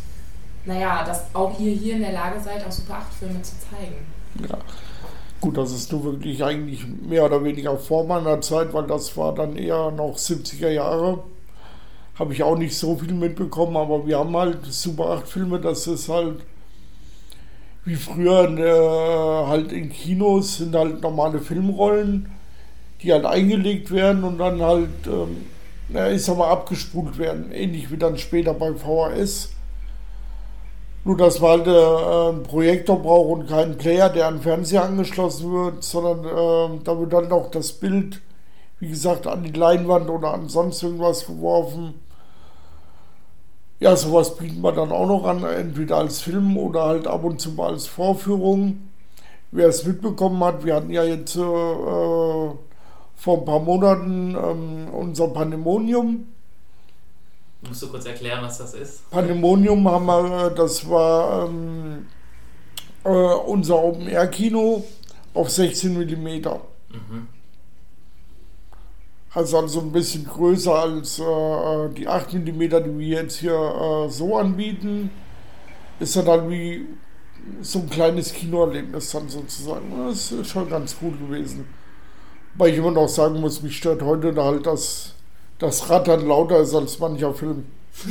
naja, dass auch ihr hier in der Lage seid, auch Super 8 Filme zu zeigen. Ja. Gut, das ist nur wirklich eigentlich mehr oder weniger vor meiner Zeit, weil das war dann eher noch 70er Jahre. Habe ich auch nicht so viel mitbekommen, aber wir haben halt Super 8 Filme, das ist halt wie früher äh, halt in Kinos sind halt normale Filmrollen, die halt eingelegt werden und dann halt, ähm, ja, ich sag mal, abgespult werden. Ähnlich wie dann später bei VHS. Nur, dass man halt äh, einen Projektor braucht und keinen Player, der an den Fernseher angeschlossen wird, sondern äh, da wird dann auch das Bild, wie gesagt, an die Leinwand oder an sonst irgendwas geworfen. Ja, sowas bieten wir dann auch noch an, entweder als Film oder halt ab und zu mal als Vorführung. Wer es mitbekommen hat, wir hatten ja jetzt äh, vor ein paar Monaten ähm, unser Pandemonium. Musst du kurz erklären, was das ist? Pandemonium haben wir, äh, das war ähm, äh, unser Open-Air-Kino auf 16 mm. Mhm. Also, also ein bisschen größer als äh, die 8 mm, die wir jetzt hier äh, so anbieten. Ist dann halt wie so ein kleines Kinoerlebnis dann sozusagen. Das ist schon ganz gut gewesen. Weil ich immer noch sagen muss, mich stört heute halt, dass das Rattern lauter ist als mancher Film.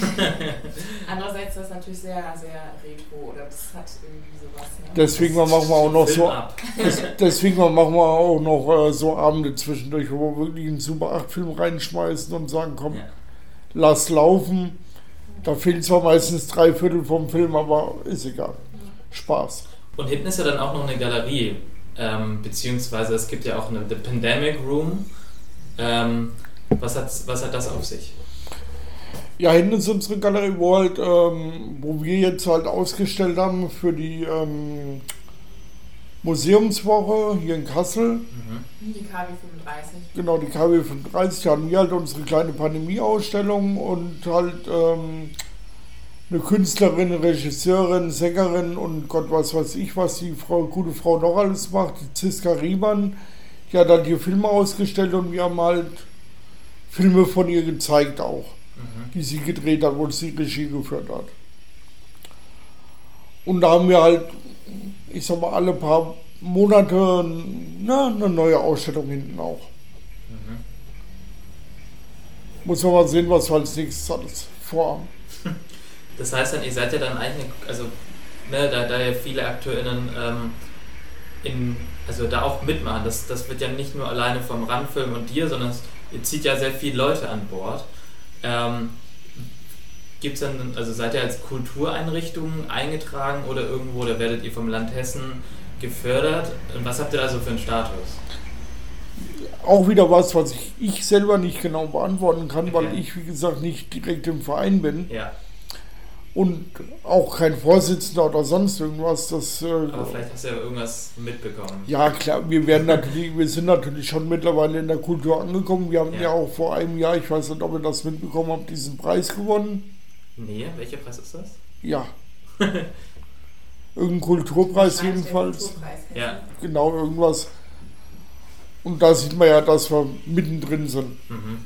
Andererseits ist das natürlich sehr, sehr retro oder das hat irgendwie sowas. Ne? Deswegen machen wir auch noch so. deswegen machen wir auch noch äh, so Abende zwischendurch, wo wir wirklich einen Super 8 Film reinschmeißen und sagen, komm, ja. lass laufen. Da fehlen zwar meistens drei Viertel vom Film, aber ist egal. Spaß. Und hinten ist ja dann auch noch eine Galerie, ähm, beziehungsweise es gibt ja auch eine The Pandemic Room. Ähm, was, hat, was hat das auf sich? Ja, hinten ist unsere Galerie, wo, halt, ähm, wo wir jetzt halt ausgestellt haben für die ähm, Museumswoche hier in Kassel. Mhm. Die KW 35. Genau, die KW 35. Da hatten wir halt unsere kleine Pandemie-Ausstellung und halt ähm, eine Künstlerin, Regisseurin, Sängerin und Gott was weiß ich, was die Frau, gute Frau noch alles macht, die Ziska Riemann. Die hat halt hier Filme ausgestellt und wir haben halt Filme von ihr gezeigt auch mhm. die sie gedreht hat, wo sie Regie geführt hat. Und da haben wir halt, ich sag mal, alle paar Monate na, eine neue Ausstellung hinten auch. Mhm. Muss man mal sehen, was wir als nächstes alles vorhaben. Das heißt dann, ihr seid ja dann eigentlich, also ne, da, da ja viele AkteurInnen ähm, in, also da auch mitmachen, das, das wird ja nicht nur alleine vom Randfilm und dir, sondern ihr zieht ja sehr viele Leute an Bord. Ähm, Gibt es dann, also seid ihr als Kultureinrichtung eingetragen oder irgendwo, oder werdet ihr vom Land Hessen gefördert? Und was habt ihr da so für einen Status? Auch wieder was, was ich, ich selber nicht genau beantworten kann, okay. weil ich, wie gesagt, nicht direkt im Verein bin. Ja. Und auch kein Vorsitzender oder sonst irgendwas. Das, äh, Aber vielleicht hast du ja irgendwas mitbekommen. Ja, klar, wir werden natürlich, wir sind natürlich schon mittlerweile in der Kultur angekommen. Wir haben ja, ja auch vor einem Jahr, ich weiß nicht, ob ihr das mitbekommen habt, diesen Preis gewonnen. Nee, welcher Preis ist das? Ja. Irgendein Kulturpreis jedenfalls. Kulturpreis, ja. Genau, irgendwas. Und da sieht man ja, dass wir mittendrin sind. Mhm.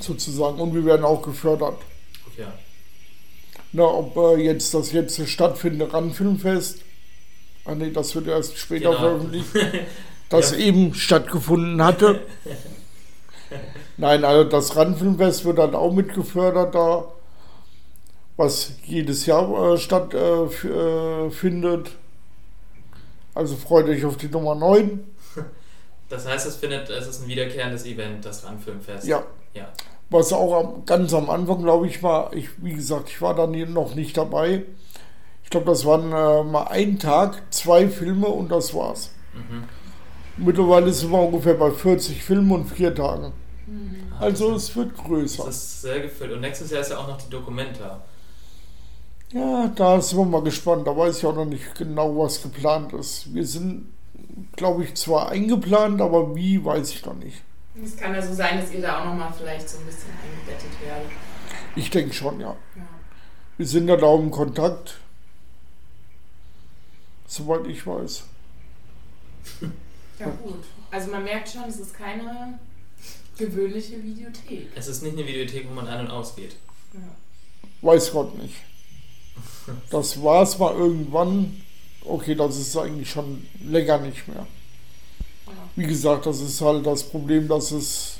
Sozusagen. Und wir werden auch gefördert. Ja. Na, ob äh, jetzt das jetzt stattfindende Randfilmfest, ah nee, das wird erst später genau. veröffentlicht, das ja. eben stattgefunden hatte. Nein, also das Randfilmfest wird dann auch mitgefördert da, was jedes Jahr äh, stattfindet. Äh, also freut euch auf die Nummer 9. Das heißt, es findet, es ist ein wiederkehrendes Event, das Randfilmfest. Ja. ja was auch ganz am Anfang, glaube ich, war, ich, wie gesagt, ich war da noch nicht dabei. Ich glaube, das waren äh, mal ein Tag, zwei Filme und das war's. Mhm. Mittlerweile sind wir ungefähr bei 40 Filmen und vier Tagen. Mhm. Also es wird größer. Das ist sehr gefüllt. Und nächstes Jahr ist ja auch noch die Dokumenta. Ja, da sind wir mal gespannt. Da weiß ich auch noch nicht genau, was geplant ist. Wir sind, glaube ich, zwar eingeplant, aber wie, weiß ich noch nicht. Es kann ja so sein, dass ihr da auch nochmal vielleicht so ein bisschen eingebettet werdet. Ich denke schon, ja. Ja. Wir sind ja da im Kontakt. Soweit ich weiß. ja, gut. Also man merkt schon, es ist keine gewöhnliche Videothek. Es ist nicht eine Videothek, wo man ein- und ausgeht. Ja. Weiß Gott nicht. Das war es mal irgendwann. Okay, das ist eigentlich schon länger nicht mehr. Wie gesagt, das ist halt das Problem, dass es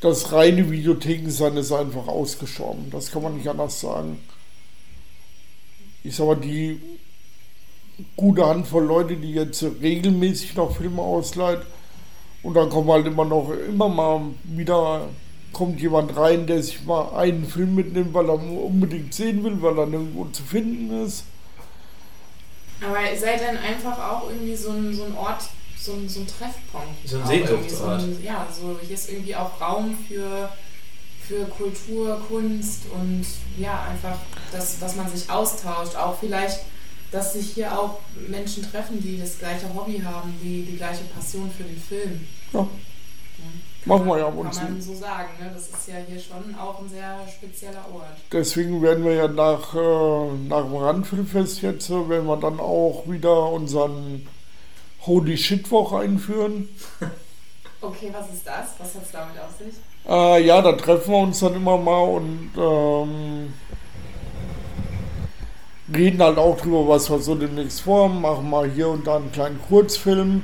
das reine Videotheken sein ist einfach ausgestorben. Das kann man nicht anders sagen. Ich sag mal, die gute Handvoll Leute, die jetzt regelmäßig noch Filme ausleiht, und dann kommen halt immer noch, immer mal wieder kommt jemand rein, der sich mal einen Film mitnimmt, weil er unbedingt sehen will, weil er nirgendwo zu finden ist. Aber ihr seid dann einfach auch irgendwie so ein, so ein Ort, so ein, so ein Treffpunkt. So ein Sehnsuchtsort. So ja, so hier ist irgendwie auch Raum für, für Kultur, Kunst und ja, einfach das, was man sich austauscht. Auch vielleicht, dass sich hier auch Menschen treffen, die das gleiche Hobby haben, die die gleiche Passion für den Film. Ja. Machen wir ja ab und Kann zu. man so sagen, ne? Das ist ja hier schon auch ein sehr spezieller Ort. deswegen werden wir ja nach, äh, nach dem Randfilmfest jetzt, äh, werden wir dann auch wieder unseren Holy Shit Woche einführen. Okay, was ist das? Was hat es damit auf sich? Äh, ja, da treffen wir uns dann immer mal und ähm, reden halt auch drüber, was wir so demnächst vorhaben, machen mal hier und da einen kleinen Kurzfilm.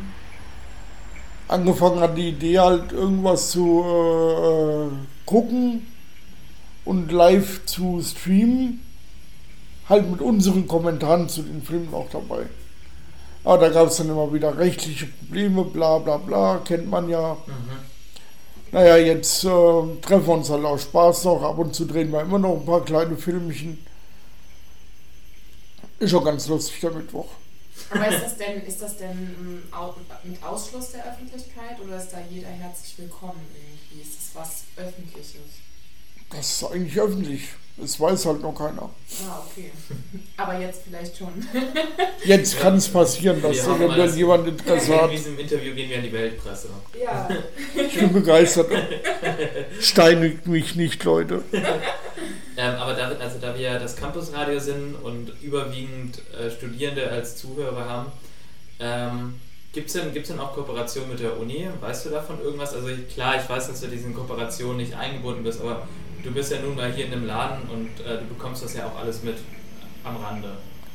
Angefangen hat die Idee halt irgendwas zu äh, gucken und live zu streamen. Halt mit unseren Kommentaren zu den Filmen auch dabei. Aber da gab es dann immer wieder rechtliche Probleme, bla bla bla, kennt man ja. Naja, jetzt äh, treffen wir uns halt aus Spaß noch. Ab und zu drehen wir immer noch ein paar kleine Filmchen. Ist schon ganz lustig der Mittwoch. Aber ist das denn, ist das denn ähm, mit Ausschluss der Öffentlichkeit oder ist da jeder herzlich willkommen irgendwie? Ist das was Öffentliches? Das ist eigentlich öffentlich. Es weiß halt noch keiner. Ah, okay. Aber jetzt vielleicht schon. Jetzt kann es passieren, dass Wir haben eventuell alles- jemand Interesse In hat. diesem Interview gehen wir an die Weltpresse. Ja. Ich bin begeistert. Steinigt mich nicht, Leute. Ähm, aber da, also da wir ja das Campusradio sind und überwiegend äh, Studierende als Zuhörer haben, ähm, gibt es denn, gibt's denn auch Kooperationen mit der Uni? Weißt du davon irgendwas? Also klar, ich weiß, dass du diesen Kooperationen nicht eingebunden bist, aber du bist ja nun mal hier in einem Laden und äh, du bekommst das ja auch alles mit am Rande.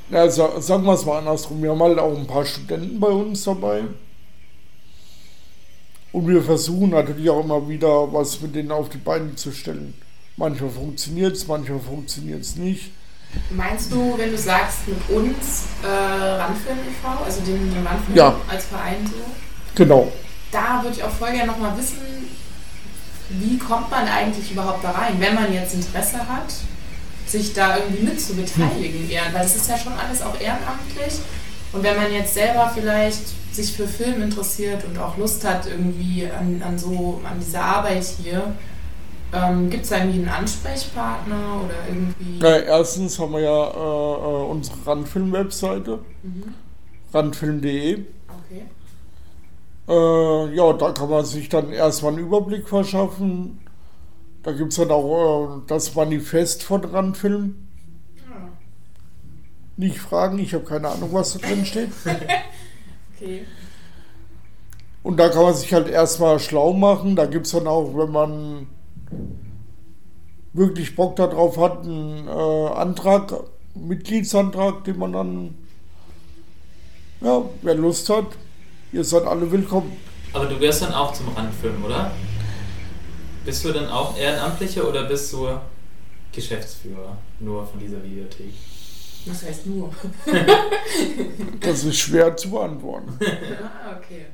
Ja, sa sagen wir es mal andersrum. Wir haben halt auch ein paar Studenten bei uns dabei. Und wir versuchen natürlich auch immer wieder, was mit denen auf die Beine zu stellen. Manchmal funktioniert es, manchmal funktioniert es nicht. Meinst du, wenn du sagst mit uns äh, Randfilm e.V., also den, den Randfilm Ja. als Verein so, Genau. da würde ich auch voll gerne nochmal wissen, wie kommt man eigentlich überhaupt da rein, wenn man jetzt Interesse hat, sich da irgendwie mit zu beteiligen, eher, weil es ist ja schon alles auch ehrenamtlich. Und wenn man jetzt selber vielleicht sich für Film interessiert und auch Lust hat irgendwie an, an so an diese Arbeit hier, ähm, gibt es da irgendwie einen Ansprechpartner oder irgendwie? Ja, erstens haben wir ja äh, äh, unsere Randfilm-Webseite, Mhm. randfilm.de. Okay. Äh, ja, da kann man sich dann erstmal einen Überblick verschaffen. Da gibt es dann auch äh, das Manifest von Randfilm. Ah, Nicht fragen, ich habe keine Ahnung, was da drin steht. okay. Und da kann man sich halt erstmal schlau machen. Da gibt es dann auch, wenn man wirklich Bock darauf hat, einen äh, Antrag, Mitgliedsantrag, den man dann, ja, wer Lust hat, ihr seid alle willkommen. Aber du gehörst dann auch zum Randfilm, oder? Bist du dann auch Ehrenamtlicher oder bist du Geschäftsführer nur von dieser Videothek? Was heißt nur? Das ist schwer zu beantworten. ah, okay.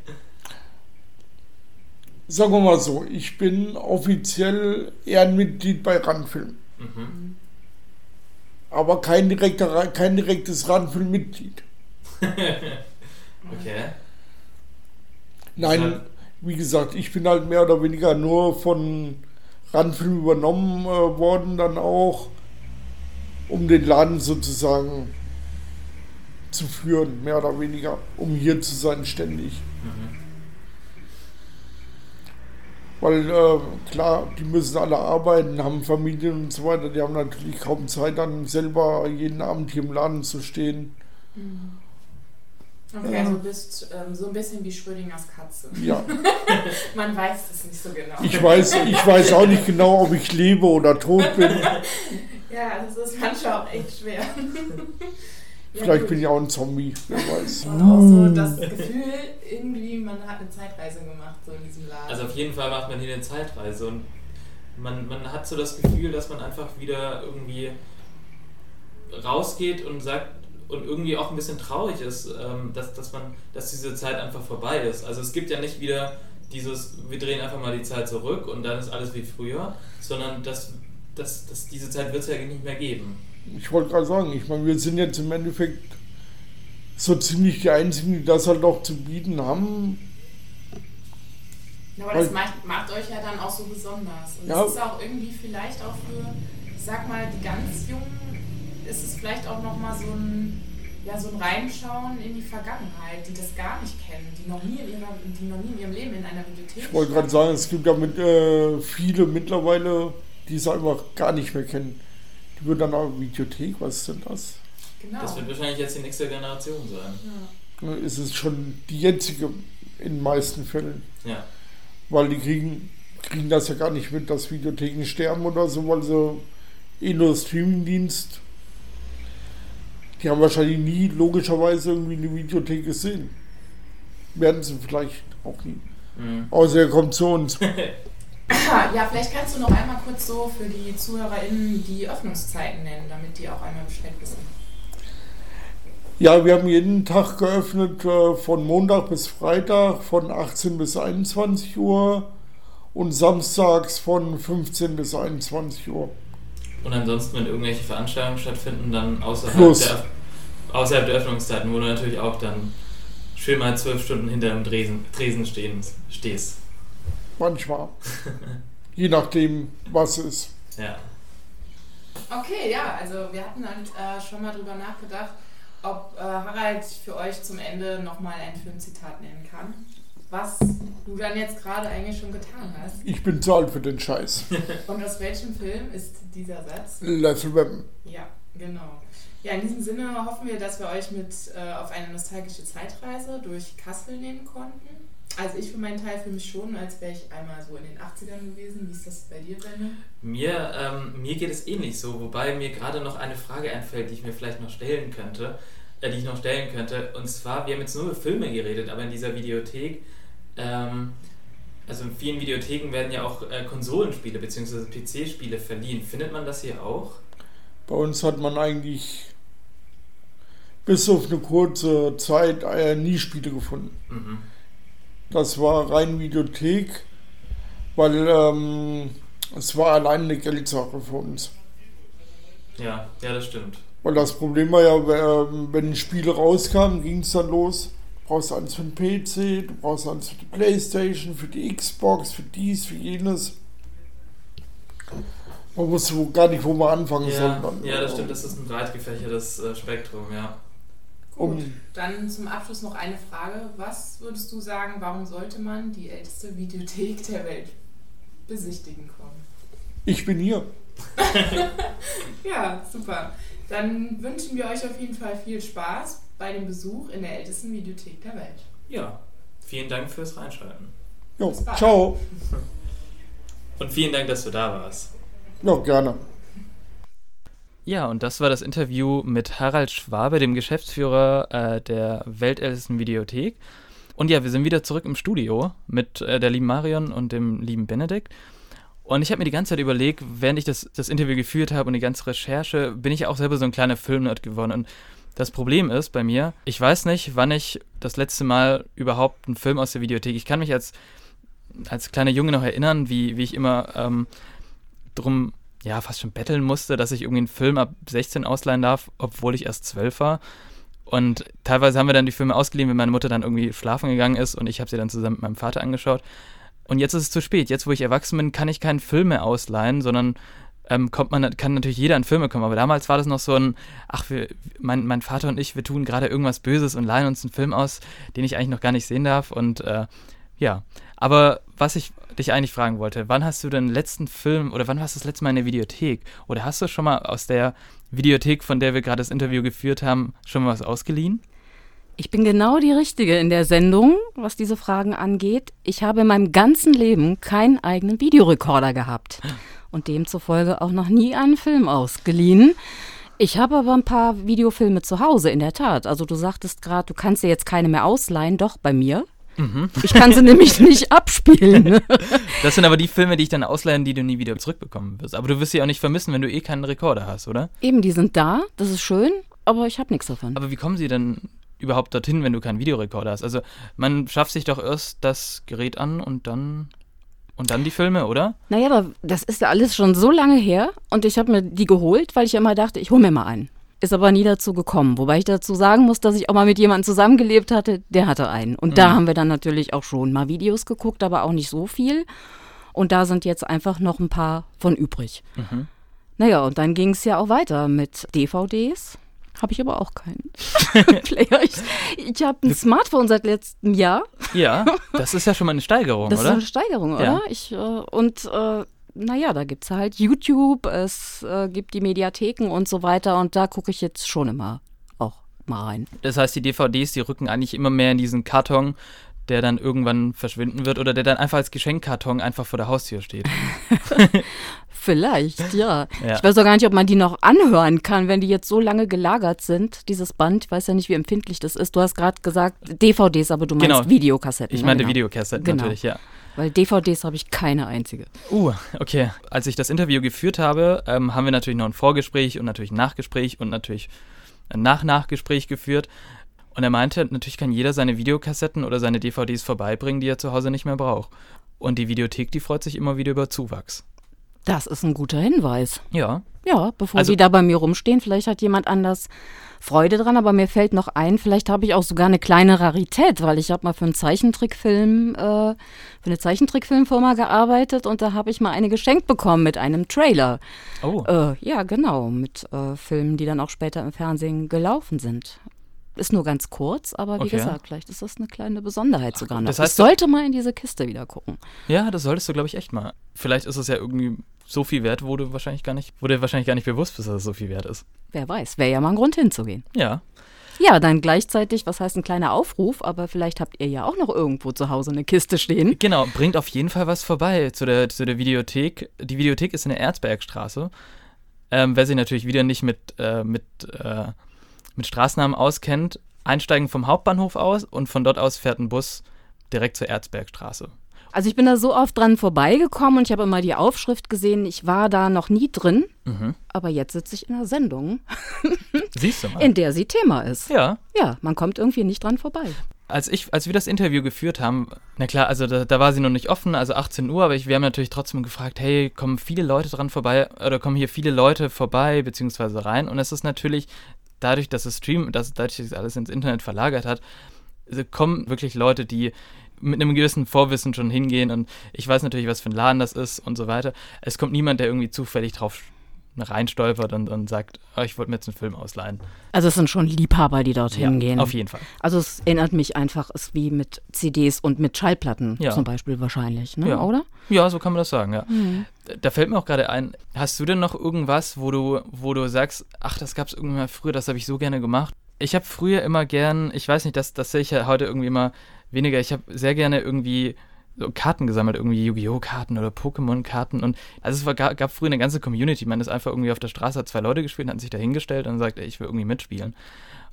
Sagen wir mal so, ich bin offiziell Ehrenmitglied bei Randfilm, Mhm. aber kein, direkter, kein direktes Randfilm-Mitglied. Okay. Nein, Ja. wie gesagt, ich bin halt mehr oder weniger nur von Randfilm übernommen äh, worden, dann auch, um den Laden sozusagen zu führen, mehr oder weniger, um hier zu sein ständig. Mhm. Weil äh, klar, die müssen alle arbeiten, haben Familien und so weiter, die haben natürlich kaum Zeit, dann selber jeden Abend hier im Laden zu stehen. Mhm. Okay, also du bist ähm, so ein bisschen wie Schrödingers Katze. Ja. Man weiß es nicht so genau. Ich weiß, ich weiß auch nicht genau, ob ich lebe oder tot bin. ja, das ist manchmal auch echt schwer. Vielleicht ja, bin ich auch ein Zombie, wer weiß. Und auch so das Gefühl, irgendwie, man hat eine Zeitreise gemacht, so in diesem Laden. Also auf jeden Fall macht man hier eine Zeitreise und man, man hat so das Gefühl, dass man einfach wieder irgendwie rausgeht und sagt, und irgendwie auch ein bisschen traurig ist, ähm, dass, dass, man, dass diese Zeit einfach vorbei ist. Also es gibt ja nicht wieder dieses, wir drehen einfach mal die Zeit zurück und dann ist alles wie früher, sondern dass, dass, dass diese Zeit wird es ja nicht mehr geben. Ich wollte gerade sagen, ich meine, wir sind jetzt im Endeffekt so ziemlich die Einzigen, die das halt noch zu bieten haben. Ja, aber das macht, macht, euch ja dann auch so besonders. Und ja. das ist auch irgendwie vielleicht auch für, ich sag mal, die ganz Jungen ist es vielleicht auch nochmal so ein, ja, so ein Reinschauen in die Vergangenheit, die das gar nicht kennen, die noch nie in, ihrer, die noch nie in ihrem Leben in einer Bibliothek Ich wollte gerade sagen, es gibt ja mit, äh, viele mittlerweile, die es einfach gar nicht mehr kennen. Die würden dann auch Videothek, was ist denn das? Genau. Das wird wahrscheinlich jetzt die nächste Generation sein. Ja. Es ist schon die jetzige in den meisten Fällen. Ja. Weil die kriegen, kriegen das ja gar nicht mit, dass Videotheken sterben oder so, weil sie eh nur Streamingdienst die haben wahrscheinlich nie logischerweise irgendwie eine Videothek gesehen. Werden sie vielleicht auch nie. Mhm. Außer er kommt zu uns. ja, vielleicht kannst du noch einmal kurz so für die ZuhörerInnen die Öffnungszeiten nennen, damit die auch einmal Bescheid wissen. Ja, wir haben jeden Tag geöffnet äh, von Montag bis Freitag von 18 bis 21 Uhr und samstags von 15 bis 21 Uhr. Und ansonsten, wenn irgendwelche Veranstaltungen stattfinden, dann außerhalb der, außerhalb der Öffnungszeiten, wo du natürlich auch dann schön mal zwölf Stunden hinter dem Dresen, Tresen stehen, stehst. Manchmal. Je nachdem, was ist. Ja. Okay, ja, also wir hatten dann äh, schon mal drüber nachgedacht, ob äh, Harald für euch zum Ende nochmal ein Filmzitat nennen kann was du dann jetzt gerade eigentlich schon getan hast. Ich bin zu alt für den Scheiß. Und aus welchem Film ist dieser Satz? Lethal Weapon. Ja, genau. Ja, in diesem Sinne hoffen wir, dass wir euch mit äh, auf eine nostalgische Zeitreise durch Kassel nehmen konnten. Also ich für meinen Teil fühle mich schon, als wäre ich einmal so in den 80ern gewesen. Wie ist das bei dir, Benne? Mir, ähm, mir geht es ähnlich so, wobei mir gerade noch eine Frage einfällt, die ich mir vielleicht noch stellen könnte, äh, die ich noch stellen könnte. Und zwar, wir haben jetzt nur über Filme geredet, aber in dieser Videothek ähm, also in vielen Videotheken werden ja auch äh, Konsolenspiele bzw. PC-Spiele verliehen. Findet man das hier auch? Bei uns hat man eigentlich bis auf eine kurze Zeit äh, nie Spiele gefunden. Mhm. Das war rein Videothek, weil ähm, es war allein eine Geldsache für uns. Ja, ja, das stimmt. Weil das Problem war ja, wenn Spiele rauskamen, ging es dann los brauchst eins für den PC, du brauchst eins für die Playstation, für die Xbox, für dies, für jenes. Man wusste gar nicht, wo man anfangen ja, soll. ja, das stimmt, das ist ein breit gefächertes äh, Spektrum, ja. Gut, um, dann zum Abschluss noch eine Frage. Was würdest du sagen, warum sollte man die älteste Videothek der Welt besichtigen kommen? Ich bin hier. ja, super. Dann wünschen wir euch auf jeden Fall viel Spaß bei dem Besuch in der ältesten Videothek der Welt. Ja, vielen Dank fürs Reinschalten. Jo, ciao. Und vielen Dank, dass du da warst. Ja, gerne. Ja, und das war das Interview mit Harald Schwabe, dem Geschäftsführer äh, der weltältesten Videothek. Und ja, wir sind wieder zurück im Studio mit äh, der lieben Marion und dem lieben Benedikt. Und ich habe mir die ganze Zeit überlegt, während ich das, das Interview geführt habe und die ganze Recherche, bin ich auch selber so ein kleiner Filmnerd geworden. Und das Problem ist bei mir, ich weiß nicht, wann ich das letzte Mal überhaupt einen Film aus der Videothek. Ich kann mich als, als kleiner Junge noch erinnern, wie, wie ich immer ähm, drum, ja, fast schon betteln musste, dass ich irgendwie einen Film ab 16 ausleihen darf, obwohl ich erst 12 war. Und teilweise haben wir dann die Filme ausgeliehen, wenn meine Mutter dann irgendwie schlafen gegangen ist und ich habe sie dann zusammen mit meinem Vater angeschaut. Und jetzt ist es zu spät. Jetzt, wo ich erwachsen bin, kann ich keinen Film mehr ausleihen, sondern ähm, kommt man, kann natürlich jeder an Filme kommen. Aber damals war das noch so ein, ach, wir, mein, mein Vater und ich, wir tun gerade irgendwas Böses und leihen uns einen Film aus, den ich eigentlich noch gar nicht sehen darf. Und äh, ja, aber was ich dich eigentlich fragen wollte, wann hast du den letzten Film oder wann warst du das letzte Mal in der Videothek? Oder hast du schon mal aus der Videothek, von der wir gerade das Interview geführt haben, schon mal was ausgeliehen? Ich bin genau die Richtige in der Sendung, was diese Fragen angeht. Ich habe in meinem ganzen Leben keinen eigenen Videorekorder gehabt und demzufolge auch noch nie einen Film ausgeliehen. Ich habe aber ein paar Videofilme zu Hause, in der Tat. Also du sagtest gerade, du kannst dir jetzt keine mehr ausleihen, doch bei mir. Mhm. Ich kann sie nämlich nicht abspielen. Das sind aber die Filme, die ich dann ausleihen, die du nie wieder zurückbekommen wirst. Aber du wirst sie auch nicht vermissen, wenn du eh keinen Rekorder hast, oder? Eben, die sind da, das ist schön, aber ich habe nichts davon. Aber wie kommen sie denn überhaupt dorthin, wenn du keinen Videorekorder hast? Also man schafft sich doch erst das Gerät an und dann und dann die Filme, oder? Naja, aber das ist ja alles schon so lange her und ich habe mir die geholt, weil ich immer dachte, ich hole mir mal einen. Ist aber nie dazu gekommen. Wobei ich dazu sagen muss, dass ich auch mal mit jemandem zusammengelebt hatte, der hatte einen. Und mhm. da haben wir dann natürlich auch schon mal Videos geguckt, aber auch nicht so viel. Und da sind jetzt einfach noch ein paar von übrig. Mhm. Naja, und dann ging es ja auch weiter mit DVDs. Habe ich aber auch keinen Player. Ich, ich habe ein Smartphone seit letztem Jahr. Ja, das ist ja schon mal eine Steigerung, das oder? Das ist eine Steigerung, oder? Ich, äh, und äh, naja, da gibt es halt YouTube, es äh, gibt die Mediatheken und so weiter. Und da gucke ich jetzt schon immer auch mal rein. Das heißt, die DVDs, die rücken eigentlich immer mehr in diesen Karton, der dann irgendwann verschwinden wird oder der dann einfach als Geschenkkarton einfach vor der Haustür steht. Vielleicht, ja. ja. Ich weiß auch gar nicht, ob man die noch anhören kann, wenn die jetzt so lange gelagert sind, dieses Band. Ich weiß ja nicht, wie empfindlich das ist. Du hast gerade gesagt DVDs, aber du meinst genau. Videokassetten. Ich meinte genau. Videokassetten genau. natürlich, ja. Weil DVDs habe ich keine einzige. Uh, okay. Als ich das Interview geführt habe, ähm, haben wir natürlich noch ein Vorgespräch und natürlich ein Nachgespräch und natürlich ein Nach-Nachgespräch geführt. Und er meinte, natürlich kann jeder seine Videokassetten oder seine DVDs vorbeibringen, die er zu Hause nicht mehr braucht. Und die Videothek, die freut sich immer wieder über Zuwachs. Das ist ein guter Hinweis. Ja. Ja, bevor also, die da bei mir rumstehen, vielleicht hat jemand anders Freude dran, aber mir fällt noch ein, vielleicht habe ich auch sogar eine kleine Rarität, weil ich habe mal für einen Zeichentrickfilm, äh, für eine Zeichentrickfilmfirma gearbeitet und da habe ich mal eine geschenkt bekommen mit einem Trailer. Oh. Äh, ja, genau, mit äh, Filmen, die dann auch später im Fernsehen gelaufen sind. Ist nur ganz kurz, aber wie okay. gesagt, vielleicht ist das eine kleine Besonderheit sogar noch. Das heißt, ich sollte mal in diese Kiste wieder gucken. Ja, das solltest du, glaube ich, echt mal. Vielleicht ist es ja irgendwie so viel wert, wo du wahrscheinlich gar nicht, wo dir wahrscheinlich gar nicht bewusst bist, dass es so viel wert ist. Wer weiß, wäre ja mal ein Grund hinzugehen. Ja. Ja, dann gleichzeitig, was heißt ein kleiner Aufruf, aber vielleicht habt ihr ja auch noch irgendwo zu Hause eine Kiste stehen. Genau, bringt auf jeden Fall was vorbei zu der, zu der Videothek. Die Videothek ist in der Erzbergstraße. Ähm, wer sich natürlich wieder nicht mit, äh, mit äh, mit Straßennamen auskennt, einsteigen vom Hauptbahnhof aus und von dort aus fährt ein Bus direkt zur Erzbergstraße. Also ich bin da so oft dran vorbeigekommen und ich habe immer die Aufschrift gesehen. Ich war da noch nie drin, mhm. aber jetzt sitze ich in einer Sendung, Siehst du mal. in der sie Thema ist. Ja. Ja, man kommt irgendwie nicht dran vorbei. Als, ich, als wir das Interview geführt haben, na klar, also da, da war sie noch nicht offen, also 18 Uhr, aber ich, wir haben natürlich trotzdem gefragt, hey, kommen viele Leute dran vorbei oder kommen hier viele Leute vorbei beziehungsweise rein? Und es ist natürlich dadurch, dass es Stream, dass, dadurch, dass es alles ins Internet verlagert hat, kommen wirklich Leute, die mit einem gewissen Vorwissen schon hingehen und ich weiß natürlich, was für ein Laden das ist und so weiter. Es kommt niemand, der irgendwie zufällig drauf reinstolpert und, und sagt, oh, ich wollte mir jetzt einen Film ausleihen. Also es sind schon Liebhaber, die dort hingehen. Auf jeden Fall. Also es erinnert mich einfach, es ist wie mit CDs und mit Schallplatten ja. zum Beispiel wahrscheinlich, ne? ja. oder? Ja, so kann man das sagen, ja. Mhm. Da fällt mir auch gerade ein, hast du denn noch irgendwas, wo du, wo du sagst, ach, das gab es irgendwann mal früher, das habe ich so gerne gemacht? Ich habe früher immer gern, ich weiß nicht, das, das sehe ich ja heute irgendwie immer weniger, ich habe sehr gerne irgendwie so Karten gesammelt, irgendwie Yu-Gi-Oh! Karten oder Pokémon-Karten und also es war, gab früher eine ganze Community, man ist einfach irgendwie auf der Straße, hat zwei Leute gespielt, hat sich da hingestellt und sagt, ey, ich will irgendwie mitspielen.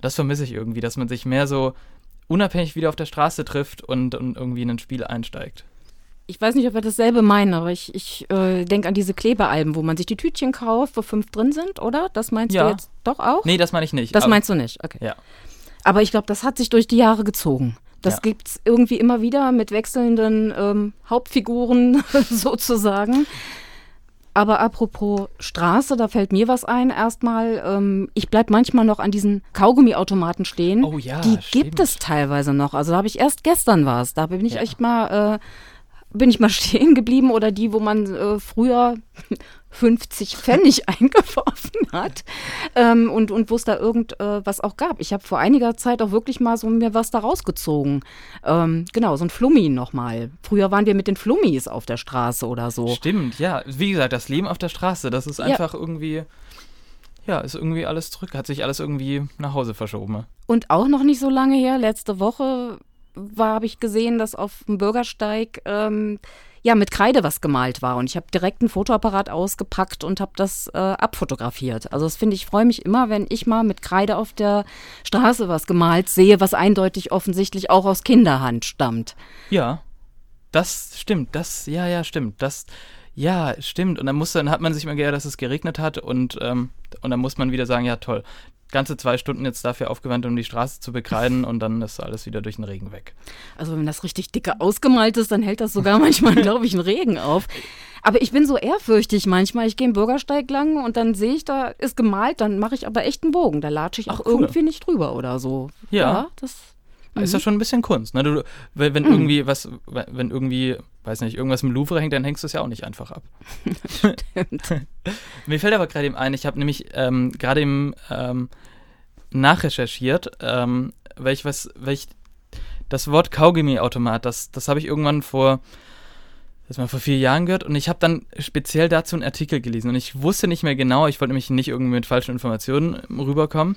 Das vermisse ich irgendwie, dass man sich mehr so unabhängig wieder auf der Straße trifft und, und irgendwie in ein Spiel einsteigt. Ich weiß nicht, ob wir dasselbe meinen, aber ich, ich äh, denke an diese Klebealben, wo man sich die Tütchen kauft, wo fünf drin sind, oder? Das meinst ja. du jetzt doch auch? Nee, das meine ich nicht. Das meinst du nicht, okay. Ja. Aber ich glaube, das hat sich durch die Jahre gezogen. Das ja. gibt es irgendwie immer wieder mit wechselnden ähm, Hauptfiguren sozusagen. Aber apropos Straße, da fällt mir was ein. Erstmal, ähm, ich bleibe manchmal noch an diesen Kaugummiautomaten stehen. Oh ja, Die stimmt. gibt es teilweise noch. Also da habe ich erst gestern was. Da bin ich Ja. echt mal, äh, bin ich mal stehen geblieben oder die, wo man äh, früher 50 Pfennig eingeworfen hat ähm, und, und wo es da irgend äh, was auch gab. Ich habe vor einiger Zeit auch wirklich mal so mir was da rausgezogen. Ähm, genau, so ein Flummi nochmal. Früher waren wir mit den Flummis auf der Straße oder so. Stimmt, ja. Wie gesagt, das Leben auf der Straße, das ist Ja. einfach irgendwie, ja, ist irgendwie alles zurück, hat sich alles irgendwie nach Hause verschoben. Und auch noch nicht so lange her, letzte Woche habe ich gesehen, dass auf dem Bürgersteig ähm, ja mit Kreide was gemalt war. Und ich habe direkt einen Fotoapparat ausgepackt und habe das äh, abfotografiert. Also das finde ich, freue mich immer, wenn ich mal mit Kreide auf der Straße was gemalt sehe, was eindeutig offensichtlich auch aus Kinderhand stammt. Ja, das stimmt, das, ja, ja, stimmt, das, ja, stimmt. Und dann muss, dann hat man sich mal geärgert, dass es geregnet hat und, ähm, und dann muss man wieder sagen, ja toll, ganze zwei Stunden jetzt dafür aufgewandt, um die Straße zu bekreiden und dann ist alles wieder durch den Regen weg. Also wenn das richtig dicke ausgemalt ist, dann hält das sogar manchmal, glaube ich, einen Regen auf. Aber ich bin so ehrfürchtig manchmal. Ich gehe im Bürgersteig lang und dann sehe ich, da ist gemalt, dann mache ich aber echt einen Bogen. Da latsche ich auch Ach, cool. irgendwie nicht drüber oder so. Ja. das. Ist Mhm. ja schon ein bisschen Kunst, ne? Du, wenn, wenn irgendwie was, wenn irgendwie, weiß nicht, irgendwas im Louvre hängt, dann hängst du es ja auch nicht einfach ab. Mir fällt aber gerade eben ein, ich habe nämlich ähm, gerade eben ähm, nachrecherchiert, ähm, weil ich was, weil ich das Wort Kaugummi-Automat, das, das habe ich irgendwann vor, das mal vor vier Jahren gehört und ich habe dann speziell dazu einen Artikel gelesen und ich wusste nicht mehr genau, ich wollte nämlich nicht irgendwie mit falschen Informationen rüberkommen.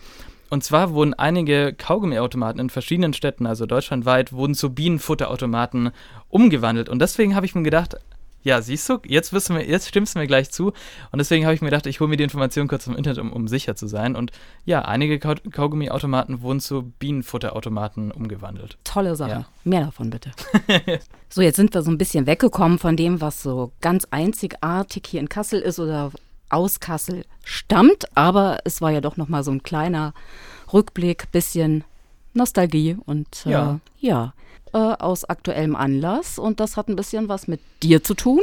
Und zwar wurden einige Kaugummiautomaten in verschiedenen Städten, also deutschlandweit, wurden zu Bienenfutterautomaten umgewandelt. Und deswegen habe ich mir gedacht, ja, siehst du, jetzt, wissen wir, jetzt stimmst du mir gleich zu. Und deswegen habe ich mir gedacht, ich hole mir die Information kurz im Internet, um, um sicher zu sein. Und ja, einige Kau Kaugummiautomaten wurden zu Bienenfutterautomaten umgewandelt. Tolle Sache. Ja. Mehr davon bitte. so, jetzt sind wir so ein bisschen weggekommen von dem, was so ganz einzigartig hier in Kassel ist oder aus Kassel stammt. Aber es war ja doch noch mal so ein kleiner Rückblick, bisschen Nostalgie und äh, Ja. ja äh, aus aktuellem Anlass. Und das hat ein bisschen was mit dir zu tun.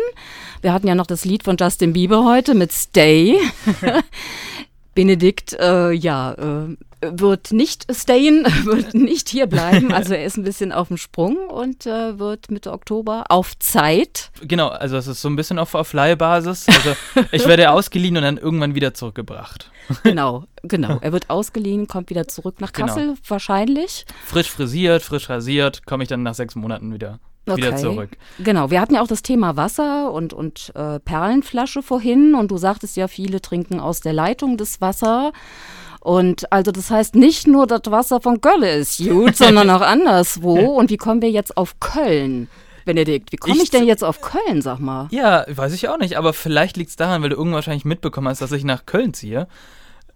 Wir hatten ja noch das Lied von Justin Bieber heute mit Stay. Benedikt, äh, ja, äh, wird nicht stayen, wird nicht hier bleiben. Also er ist ein bisschen auf dem Sprung und äh, wird Mitte Oktober auf Zeit. Genau, also es ist so ein bisschen auf, auf Leihbasis. Also ich werde ausgeliehen und dann irgendwann wieder zurückgebracht. Genau, genau. Er wird ausgeliehen, kommt wieder zurück nach Genau. Kassel, wahrscheinlich. Frisch frisiert, frisch rasiert, komme ich dann nach sechs Monaten wieder, wieder Okay. zurück. Genau, wir hatten ja auch das Thema Wasser und, und äh, Perlenflasche vorhin und du sagtest ja, viele trinken aus der Leitung das Wasser. Und also das heißt nicht nur das Wasser von Gölle ist gut, sondern auch anderswo. Und wie kommen wir jetzt auf Köln, Benedikt? Wie komme ich, Ich- denn jetzt auf Köln, sag mal? Ja, weiß ich auch nicht, aber vielleicht liegt es daran, weil du irgendwann wahrscheinlich mitbekommen hast, dass ich nach Köln ziehe.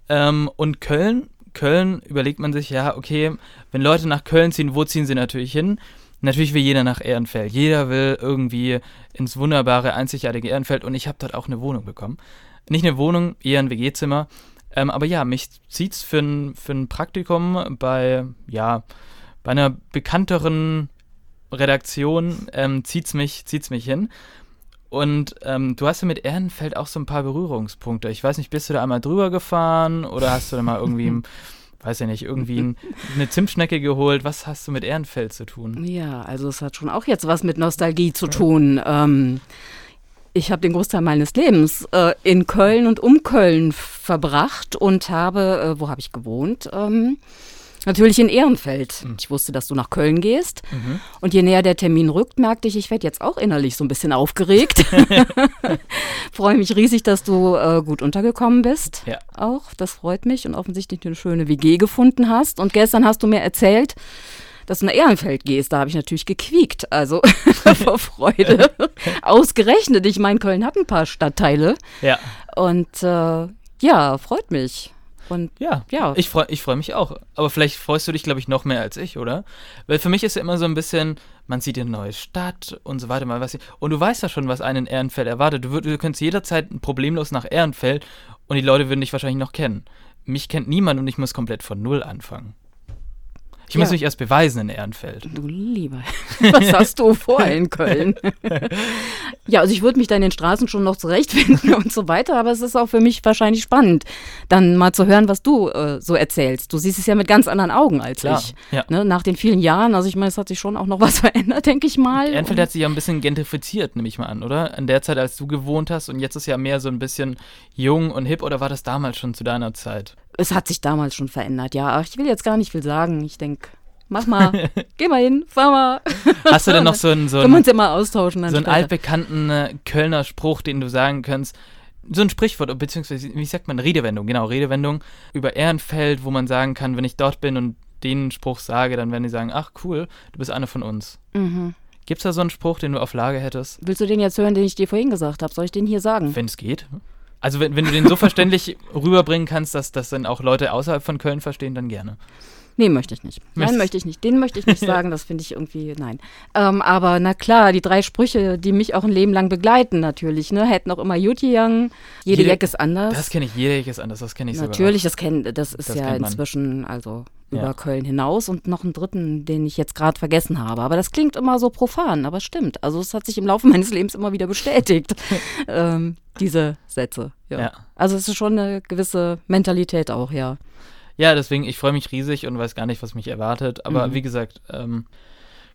Ähm, und Köln, Köln überlegt man sich, ja, okay, wenn Leute nach Köln ziehen, wo ziehen sie natürlich hin? Natürlich will jeder nach Ehrenfeld. Jeder will irgendwie ins wunderbare, einzigartige Ehrenfeld und ich habe dort auch eine Wohnung bekommen. Nicht eine Wohnung, eher ein WG-Zimmer. Ähm, aber ja, mich zieht's für ein, für ein Praktikum bei, ja, bei einer bekannteren Redaktion, ähm, zieht's mich, zieht's mich hin. Und ähm, du hast ja mit Ehrenfeld auch so ein paar Berührungspunkte. Ich weiß nicht, bist du da einmal drüber gefahren oder hast du da mal irgendwie, weiß ja nicht, irgendwie ein, eine Zimtschnecke geholt? Was hast du mit Ehrenfeld zu tun? Ja, also es hat schon auch jetzt was mit Nostalgie zu tun. Ähm, ich habe den Großteil meines Lebens äh, in Köln und um Köln verbracht und habe, äh, wo habe ich gewohnt? Ähm, natürlich in Ehrenfeld. Ich wusste, dass du nach Köln gehst. Und je näher der Termin rückt, merkte ich, ich werde jetzt auch innerlich so ein bisschen aufgeregt. Freue mich riesig, dass du äh, gut untergekommen bist. Ja. Auch, das freut mich und offensichtlich eine schöne WG gefunden hast. Und gestern hast du mir erzählt, dass du nach Ehrenfeld gehst. Da habe ich natürlich gequiekt, also vor Freude. Ausgerechnet, ich meine, Köln hat ein paar Stadtteile. Ja. Und äh, ja, freut mich. Und Ja, Ja. ich freue ich freu mich auch. Aber vielleicht freust du dich, glaube ich, noch mehr als ich, oder? Weil für mich ist ja immer so ein bisschen, man sieht eine neue Stadt und so weiter. Mal was, und du weißt ja schon, was einen in Ehrenfeld erwartet. Du, würd, du könntest jederzeit problemlos nach Ehrenfeld und die Leute würden dich wahrscheinlich noch kennen. Mich kennt niemand und ich muss komplett von Null anfangen. Ich muss mich erst beweisen in Ehrenfeld. Du lieber, was hast du vor in Köln? ja, also ich würde mich da in den Straßen schon noch zurechtfinden und so weiter, aber es ist auch für mich wahrscheinlich spannend, dann mal zu hören, was du äh, so erzählst. Du siehst es ja mit ganz anderen Augen als Klar, ich. ja. Ne? Nach den vielen Jahren, also ich meine, es hat sich schon auch noch was verändert, denke ich mal. Ehrenfeld hat sich ja ein bisschen gentrifiziert, nehme ich mal an, oder? In der Zeit, als du gewohnt hast und jetzt ist ja mehr so ein bisschen jung und hip, oder war das damals schon zu deiner Zeit? Es hat sich damals schon verändert, ja. Aber ich will jetzt gar nicht viel sagen. Ich denke, mach mal, geh mal hin, fahr mal. Hast du denn noch so einen, so Können wir einen, uns ja mal austauschen. Dann so einen später. altbekannten äh, Kölner Spruch, den du sagen kannst? So ein Sprichwort, beziehungsweise, wie sagt man, Redewendung, genau, Redewendung über Ehrenfeld, wo man sagen kann, wenn ich dort bin und den Spruch sage, dann werden die sagen, ach cool, du bist einer von uns. Mhm. Gibt es da so einen Spruch, den du auf Lage hättest? Willst du den jetzt hören, den ich dir vorhin gesagt habe? Soll ich den hier sagen? Wenn es geht. Also wenn, wenn du den so verständlich rüberbringen kannst, dass das dann auch Leute außerhalb von Köln verstehen, dann gerne. Nee, möchte ich nicht. Nein, Möchtest- möchte ich nicht. Den möchte ich nicht sagen. Das finde ich irgendwie, nein. Ähm, aber na klar, die drei Sprüche, die mich auch ein Leben lang begleiten, natürlich. Ne? Hätten auch immer Juti Young. Jede, Jede- Jack ist anders. Das kenne ich, jeder ist anders, das kenne ich Natürlich, das das ist Das ja inzwischen also über Ja. Köln hinaus und noch einen dritten, den ich jetzt gerade vergessen habe. Aber das klingt immer so profan, aber es stimmt. Also es hat sich im Laufe meines Lebens immer wieder bestätigt, ähm, diese Sätze. Ja. Ja. Also es ist schon eine gewisse Mentalität auch, ja. Ja, deswegen, ich freue mich riesig und weiß gar nicht, was mich erwartet. Aber Mhm. wie gesagt, ähm,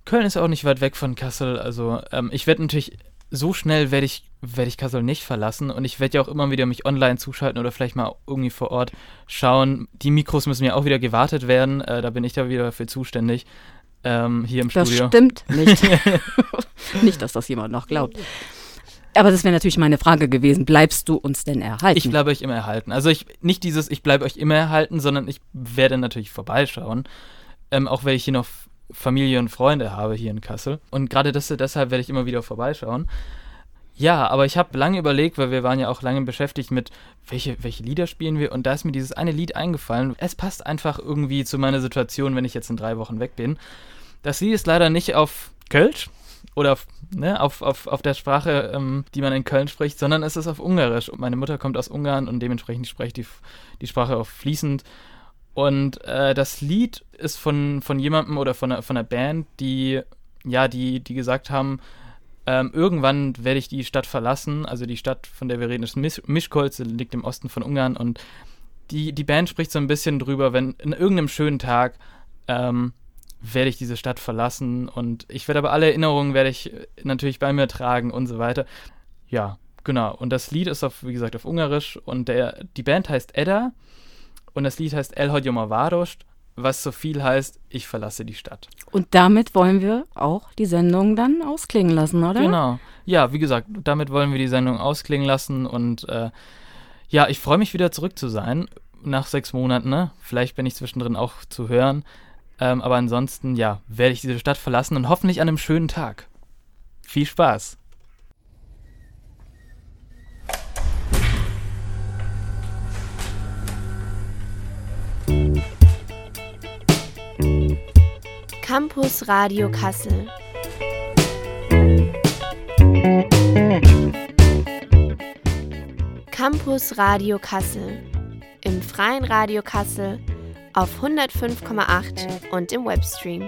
Köln ist auch nicht weit weg von Kassel. Also ähm, ich werde natürlich, so schnell werde ich, werde ich Kassel nicht verlassen. Und ich werde ja auch immer wieder mich online zuschalten oder vielleicht mal irgendwie vor Ort schauen. Die Mikros müssen ja auch wieder gewartet werden. Äh, da bin ich da wieder dafür zuständig. Ähm, hier im Das Studio. stimmt nicht. nicht, dass das jemand noch glaubt. Aber das wäre natürlich meine Frage gewesen. Bleibst du uns denn erhalten? Ich bleibe euch immer erhalten. Also ich nicht dieses, ich bleibe euch immer erhalten, sondern ich werde natürlich vorbeischauen. Ähm, auch weil ich hier noch Familie und Freunde habe hier in Kassel. Und gerade deshalb werde ich immer wieder vorbeischauen. Ja, aber ich habe lange überlegt, weil wir waren ja auch lange beschäftigt mit, welche, welche Lieder spielen wir. Und da ist mir dieses eine Lied eingefallen. Es passt einfach irgendwie zu meiner Situation, wenn ich jetzt in drei Wochen weg bin. Das Lied ist leider nicht auf Kölsch oder auf, ne, auf, auf, auf der Sprache, ähm, die man in Köln spricht, sondern es ist auf Ungarisch. Und meine Mutter kommt aus Ungarn und dementsprechend spreche ich die, die Sprache auch fließend. Und äh, das Lied ist von, von jemandem oder von einer, von einer Band, die, ja, die, die gesagt haben, ähm, irgendwann werde ich die Stadt verlassen. Also die Stadt, von der wir reden, ist Mis liegt im Osten von Ungarn. Und die, die Band spricht so ein bisschen drüber, wenn in irgendeinem schönen Tag ähm, werde ich diese Stadt verlassen. Und ich werde aber alle Erinnerungen werde ich äh, natürlich bei mir tragen und so weiter. Ja, genau. Und das Lied ist auf, wie gesagt, auf Ungarisch. Und der, die Band heißt Edda. Und das Lied heißt El Hodjoma Varost, was so viel heißt, ich verlasse die Stadt. Und damit wollen wir auch die Sendung dann ausklingen lassen, oder? Genau. Ja, wie gesagt, damit wollen wir die Sendung ausklingen lassen und äh, ja, ich freue mich wieder zurück zu sein nach sechs Monaten. Ne? Vielleicht bin ich zwischendrin auch zu hören. Ähm, aber ansonsten, ja, werde ich diese Stadt verlassen und hoffentlich an einem schönen Tag. Viel Spaß. Campus Radio Kassel. Campus Radio Kassel. Im freien Radio Kassel auf 105,8 und im Webstream.